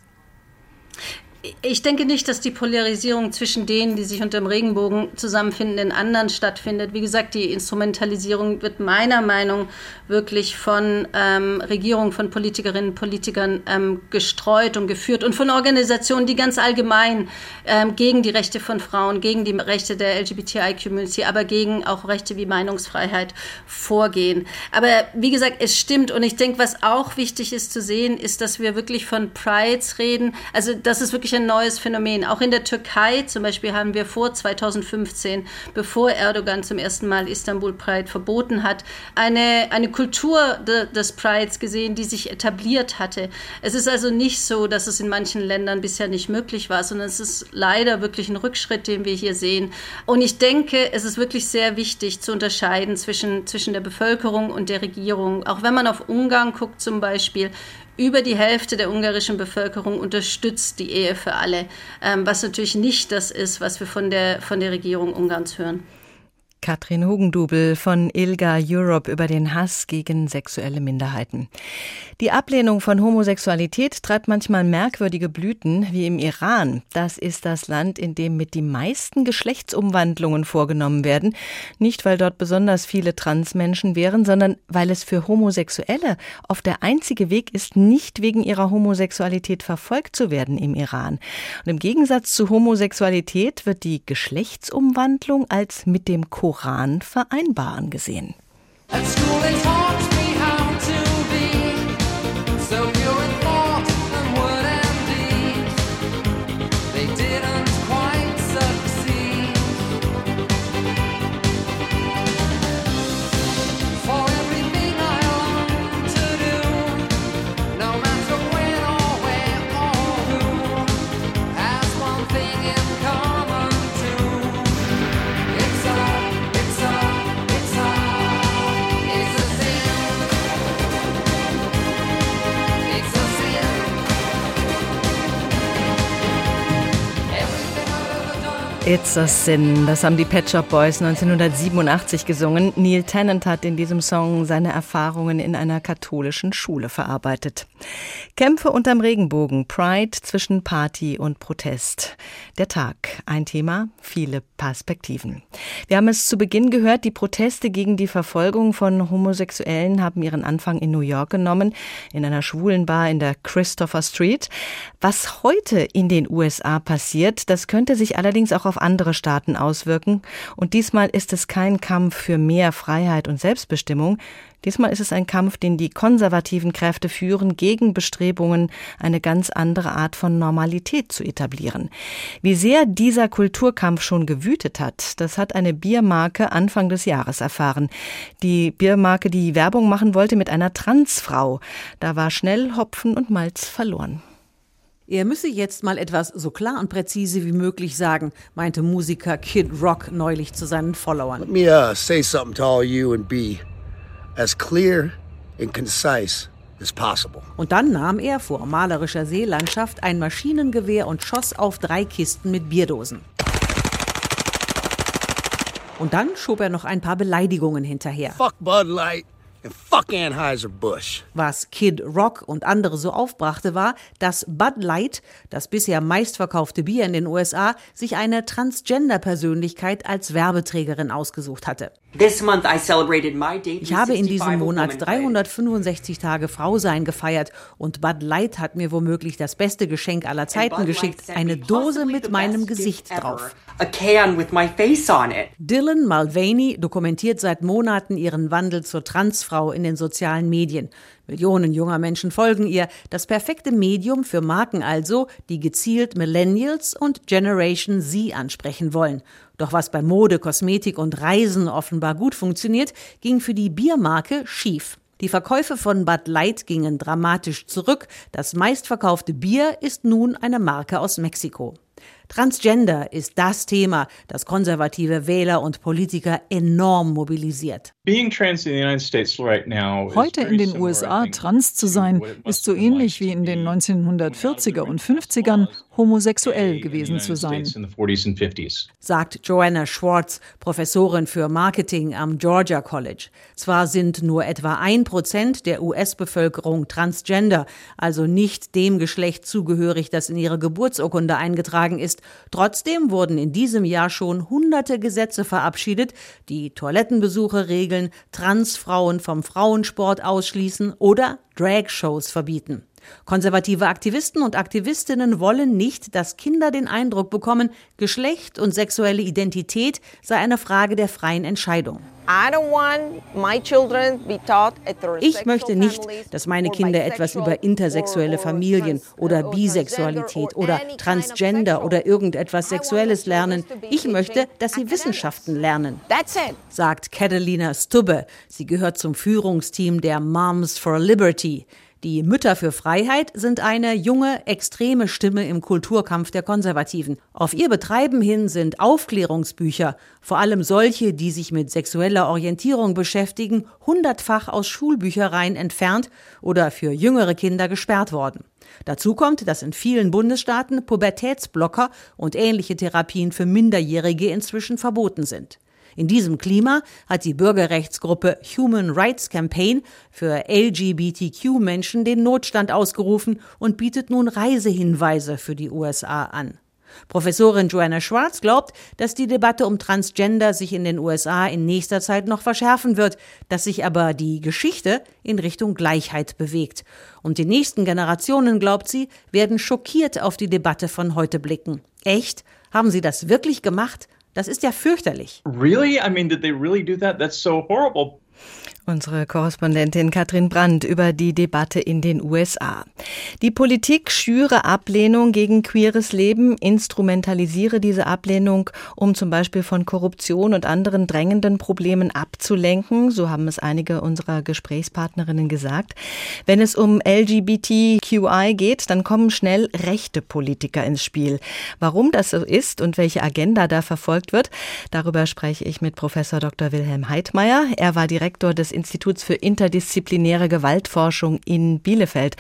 Ich denke nicht, dass die Polarisierung zwischen denen, die sich unter dem Regenbogen zusammenfinden, in anderen stattfindet. Wie gesagt, die Instrumentalisierung wird meiner Meinung nach wirklich von ähm, Regierungen, von Politikerinnen und Politikern ähm, gestreut und geführt und von Organisationen, die ganz allgemein ähm, gegen die Rechte von Frauen, gegen die Rechte der LGBTI-Community, aber gegen auch Rechte wie Meinungsfreiheit vorgehen. Aber wie gesagt, es stimmt und ich denke, was auch wichtig ist zu sehen, ist, dass wir wirklich von Prides reden. Also das ist wirklich ein neues Phänomen. Auch in der Türkei zum Beispiel haben wir vor 2015, bevor Erdogan zum ersten Mal Istanbul Pride verboten hat, eine, eine Kultur de, des Prides gesehen, die sich etabliert hatte. Es ist also nicht so, dass es in manchen Ländern bisher nicht möglich war, sondern es ist leider wirklich ein Rückschritt, den wir hier sehen. Und ich denke, es ist wirklich sehr wichtig zu unterscheiden zwischen, zwischen der Bevölkerung und der Regierung. Auch wenn man auf Ungarn guckt zum Beispiel, über die Hälfte der ungarischen Bevölkerung unterstützt die Ehe für alle, ähm, was natürlich nicht das ist, was wir von der, von der Regierung Ungarns hören. Katrin Hugendubel von ILGA Europe über den Hass gegen sexuelle Minderheiten. Die Ablehnung von Homosexualität treibt manchmal merkwürdige Blüten, wie im Iran. Das ist das Land, in dem mit die meisten Geschlechtsumwandlungen vorgenommen werden. Nicht, weil dort besonders viele Transmenschen wären, sondern weil es für Homosexuelle oft der einzige Weg ist, nicht wegen ihrer Homosexualität verfolgt zu werden im Iran. Und im Gegensatz zu Homosexualität wird die Geschlechtsumwandlung als mit dem Koran vereinbar angesehen. It's a Sin. Das haben die Pet Shop Boys 1987 gesungen. Neil Tennant hat in diesem Song seine Erfahrungen in einer katholischen Schule verarbeitet. Kämpfe unterm Regenbogen, Pride zwischen Party und Protest. Der Tag, ein Thema, viele Perspektiven. Wir haben es zu Beginn gehört, die Proteste gegen die Verfolgung von Homosexuellen haben ihren Anfang in New York genommen, in einer schwulen Bar in der Christopher Street. Was heute in den USA passiert, das könnte sich allerdings auch auf andere Staaten auswirken. Und diesmal ist es kein Kampf für mehr Freiheit und Selbstbestimmung. Diesmal ist es ein Kampf, den die konservativen Kräfte führen, gegen Bestrebungen, eine ganz andere Art von Normalität zu etablieren. Wie sehr dieser Kulturkampf schon gewütet hat, das hat eine Biermarke Anfang des Jahres erfahren. Die Biermarke, die Werbung machen wollte mit einer Transfrau. Da war schnell Hopfen und Malz verloren. Er müsse jetzt mal etwas so klar und präzise wie möglich sagen, meinte Musiker Kid Rock neulich zu seinen Followern. Let me uh, say something to all you and be as clear and concise as possible. Und dann nahm er vor malerischer Seelandschaft ein Maschinengewehr und schoss auf drei Kisten mit Bierdosen. Und dann schob er noch ein paar Beleidigungen hinterher. Fuck Bud Light. Fuck Anheuser-Busch. Was Kid Rock und andere so aufbrachte, war, dass Bud Light, das bisher meistverkaufte Bier in den USA, sich eine Transgender-Persönlichkeit als Werbeträgerin ausgesucht hatte. Ich habe in diesem Monat 365 Tage Frausein gefeiert und Bud Light hat mir womöglich das beste Geschenk aller Zeiten geschickt, eine Dose mit meinem Gesicht drauf. Dylan Mulvaney dokumentiert seit Monaten ihren Wandel zur Transfrau in den sozialen Medien. Millionen junger Menschen folgen ihr. Das perfekte Medium für Marken also, die gezielt Millennials und Generation Z ansprechen wollen. Doch was bei Mode, Kosmetik und Reisen offenbar gut funktioniert, ging für die Biermarke schief. Die Verkäufe von Bud Light gingen dramatisch zurück. Das meistverkaufte Bier ist nun eine Marke aus Mexiko. Transgender ist das Thema, das konservative Wähler und Politiker enorm mobilisiert. Heute in den USA trans zu sein, ist so ähnlich wie in den 1940er und 50ern homosexuell gewesen zu sein. Sagt Joanna Schwartz, Professorin für Marketing am Georgia College. Zwar sind nur etwa ein Prozent der US-Bevölkerung transgender, also nicht dem Geschlecht zugehörig, das in ihre Geburtsurkunde eingetragen ist. Trotzdem wurden in diesem Jahr schon hunderte Gesetze verabschiedet, die Toilettenbesuche regeln, Transfrauen vom Frauensport ausschließen oder Drag-Shows verbieten. Konservative Aktivisten und Aktivistinnen wollen nicht, dass Kinder den Eindruck bekommen, Geschlecht und sexuelle Identität sei eine Frage der freien Entscheidung. Ich möchte nicht, dass meine Kinder etwas über intersexuelle Familien oder Bisexualität oder Transgender oder irgendetwas Sexuelles lernen. Ich möchte, dass sie Wissenschaften lernen, sagt Catalina Stubbe. Sie gehört zum Führungsteam der Moms for Liberty. Die Mütter für Freiheit sind eine junge, extreme Stimme im Kulturkampf der Konservativen. Auf ihr Betreiben hin sind Aufklärungsbücher, vor allem solche, die sich mit sexueller Orientierung beschäftigen, hundertfach aus Schulbüchereien entfernt oder für jüngere Kinder gesperrt worden. Dazu kommt, dass in vielen Bundesstaaten Pubertätsblocker und ähnliche Therapien für Minderjährige inzwischen verboten sind. In diesem Klima hat die Bürgerrechtsgruppe Human Rights Campaign für LGBTQ-Menschen den Notstand ausgerufen und bietet nun Reisehinweise für die USA an. Professorin Joanna Schwartz glaubt, dass die Debatte um Transgender sich in den USA in nächster Zeit noch verschärfen wird, dass sich aber die Geschichte in Richtung Gleichheit bewegt. Und die nächsten Generationen, glaubt sie, werden schockiert auf die Debatte von heute blicken. Echt? Haben sie das wirklich gemacht? Das ist ja fürchterlich. Really? I mean, did they really do that? That's so horrible. Unsere Korrespondentin Katrin Brandt über die Debatte in den USA. Die Politik schüre Ablehnung gegen queeres Leben, instrumentalisiere diese Ablehnung, um zum Beispiel von Korruption und anderen drängenden Problemen abzulenken. So haben es einige unserer Gesprächspartnerinnen gesagt. Wenn es um LGBTQI geht, dann kommen schnell rechte Politiker ins Spiel. Warum das so ist und welche Agenda da verfolgt wird, darüber spreche ich mit Professor Dr. Wilhelm Heidmeier. Er war Direktor des Instituts für interdisziplinäre Gewaltforschung in Bielefeld.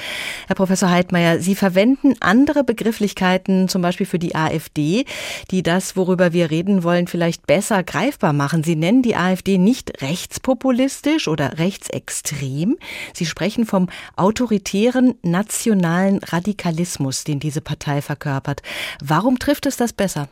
Herr Professor Heidmeier, Sie verwenden andere Begrifflichkeiten, zum Beispiel für die AfD, die das, worüber wir reden wollen, vielleicht besser greifbar machen. Sie nennen die AfD nicht rechtspopulistisch oder rechtsextrem. Sie sprechen vom autoritären nationalen Radikalismus, den diese Partei verkörpert. Warum trifft es das besser?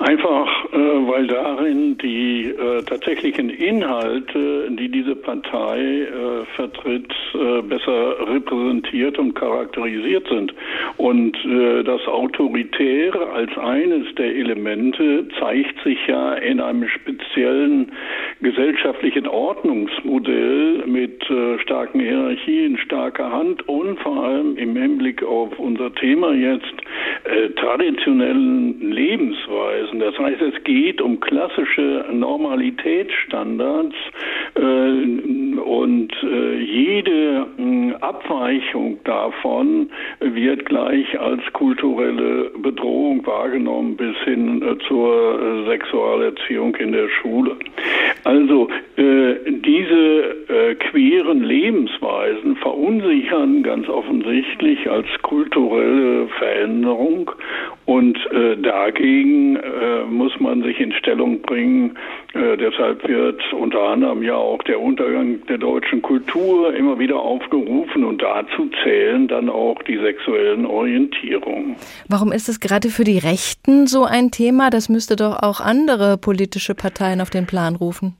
Einfach, weil darin die äh, tatsächlichen Inhalte, die diese Partei äh, vertritt, äh, besser repräsentiert und charakterisiert sind. Und äh, das Autoritäre als eines der Elemente zeigt sich ja in einem speziellen gesellschaftlichen Ordnungsmodell mit äh, starken Hierarchien, starker Hand und vor allem im Hinblick auf unser Thema jetzt traditionellen Lebensweisen. Das heißt, es geht um klassische Normalitätsstandards äh, und äh, jede äh, Abweichung davon wird gleich als kulturelle Bedrohung wahrgenommen bis hin äh, zur äh, Sexualerziehung in der Schule. Also äh, diese queeren Lebensweisen verunsichern ganz offensichtlich als kulturelle Veränderung und dagegen äh, muss man sich in Stellung bringen. Äh, deshalb wird unter anderem ja auch der Untergang der deutschen Kultur immer wieder aufgerufen und dazu zählen dann auch die sexuellen Orientierungen. Warum ist es gerade für die Rechten so ein Thema? Das müsste doch auch andere politische Parteien auf den Plan rufen.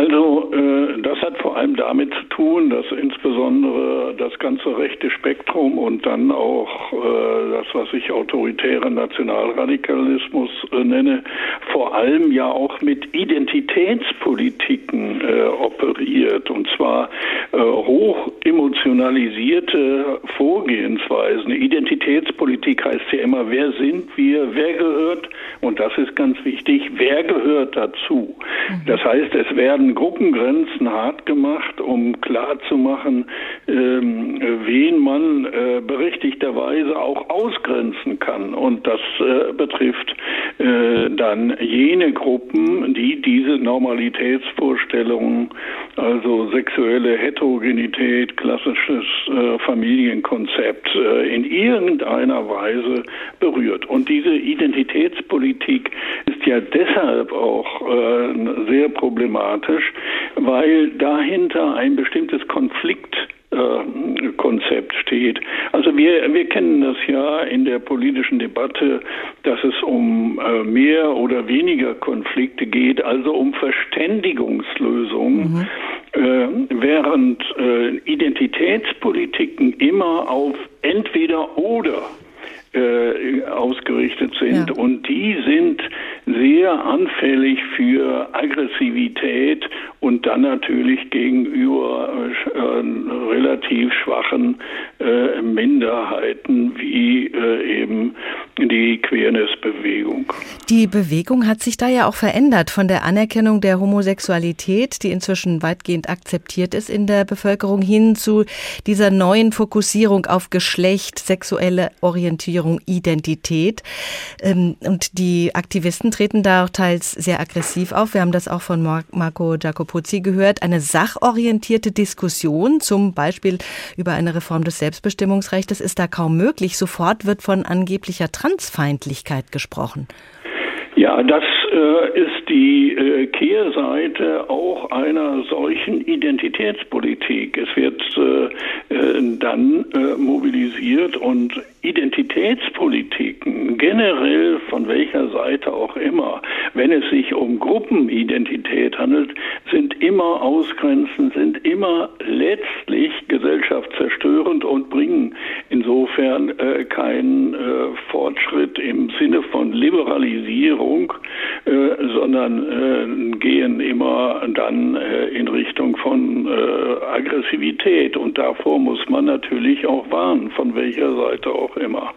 Also äh, das hat vor allem damit zu tun, dass insbesondere das ganze rechte Spektrum und dann auch äh, das, was ich autoritären Nationalradikalismus äh, nenne, vor allem ja auch mit Identitätspolitiken äh, operiert und zwar äh, hoch emotionalisierte Vorgehensweisen. Identitätspolitik heißt ja immer, wer sind wir, wer gehört, und das ist ganz wichtig, wer gehört dazu. Mhm. Das heißt, es werden Gruppengrenzen hart gemacht, um klarzumachen, ähm, wen man äh, berechtigterweise auch ausgrenzen kann. Und das äh, betrifft äh, dann jene Gruppen, die diese Normalitätsvorstellungen, also sexuelle Heterogenität, klassisches äh, Familienkonzept, äh, in irgendeiner Weise berührt. Und diese Identitätspolitik ist ja deshalb auch äh, sehr problematisch, weil dahinter ein bestimmtes Konflikt Konzept steht. Also wir, wir kennen das ja in der politischen Debatte, dass es um äh, mehr oder weniger Konflikte geht, also um Verständigungslösungen, mhm. äh, während äh, Identitätspolitiken immer auf entweder oder äh, ausgerichtet sind. Ja. Und die sind sehr anfällig für Aggressivität und dann natürlich gegenüber äh, relativ schwachen äh, Minderheiten wie äh, eben die Queerness-Bewegung. Die Bewegung hat sich da ja auch verändert von der Anerkennung der Homosexualität, die inzwischen weitgehend akzeptiert ist in der Bevölkerung, hin zu dieser neuen Fokussierung auf Geschlecht, sexuelle Orientierung, Identität. Ähm, und die Aktivisten treten da auch teils sehr aggressiv auf. Wir haben das auch von Marco Giacopuzzi gehört. Eine sachorientierte Diskussion, zum Beispiel über eine Reform des Selbstbestimmungsrechts, ist da kaum möglich. Sofort wird von angeblicher Transfeindlichkeit gesprochen. Ja, das äh, ist die äh, Kehrseite auch einer solchen Identitätspolitik. Es wird äh, äh dann äh, mobilisiert und Identitätspolitiken generell von welcher Seite auch immer, wenn es sich um Gruppenidentität handelt, sind immer ausgrenzend, sind immer letztlich gesellschaftszerstörend und bringen insofern äh, keinen Fortschritt im Sinne von Liberalisierung äh, sondern äh, gehen immer dann äh, in Richtung von äh, Aggressivität. Und davor muss man natürlich auch warnen, von welcher Seite auch immer.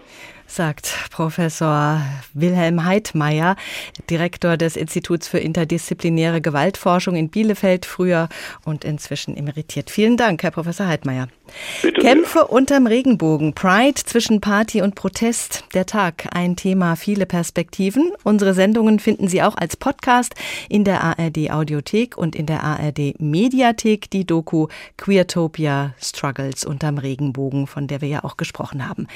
Sagt Professor Wilhelm Heidmeier, Direktor des Instituts für interdisziplinäre Gewaltforschung in Bielefeld, früher und inzwischen emeritiert. Vielen Dank, Herr Professor Heidmeier. Bitte Kämpfe sehr. unterm Regenbogen, Pride zwischen Party und Protest, der Tag, ein Thema, viele Perspektiven. Unsere Sendungen finden Sie auch als Podcast in der ARD Audiothek und in der ARD Mediathek, die Doku Queertopia Struggles unterm Regenbogen, von der wir ja auch gesprochen haben.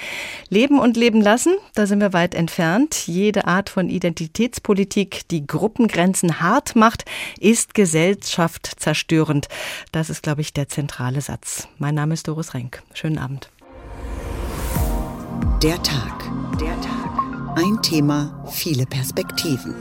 Leben und Leben lassen, da sind wir weit entfernt. Jede Art von Identitätspolitik, die Gruppengrenzen hart macht, ist gesellschaftszerstörend. Das ist, glaube ich, der zentrale Satz. Mein Name ist Doris Renk. Schönen Abend. Der Tag. Der Tag. Ein Thema, viele Perspektiven.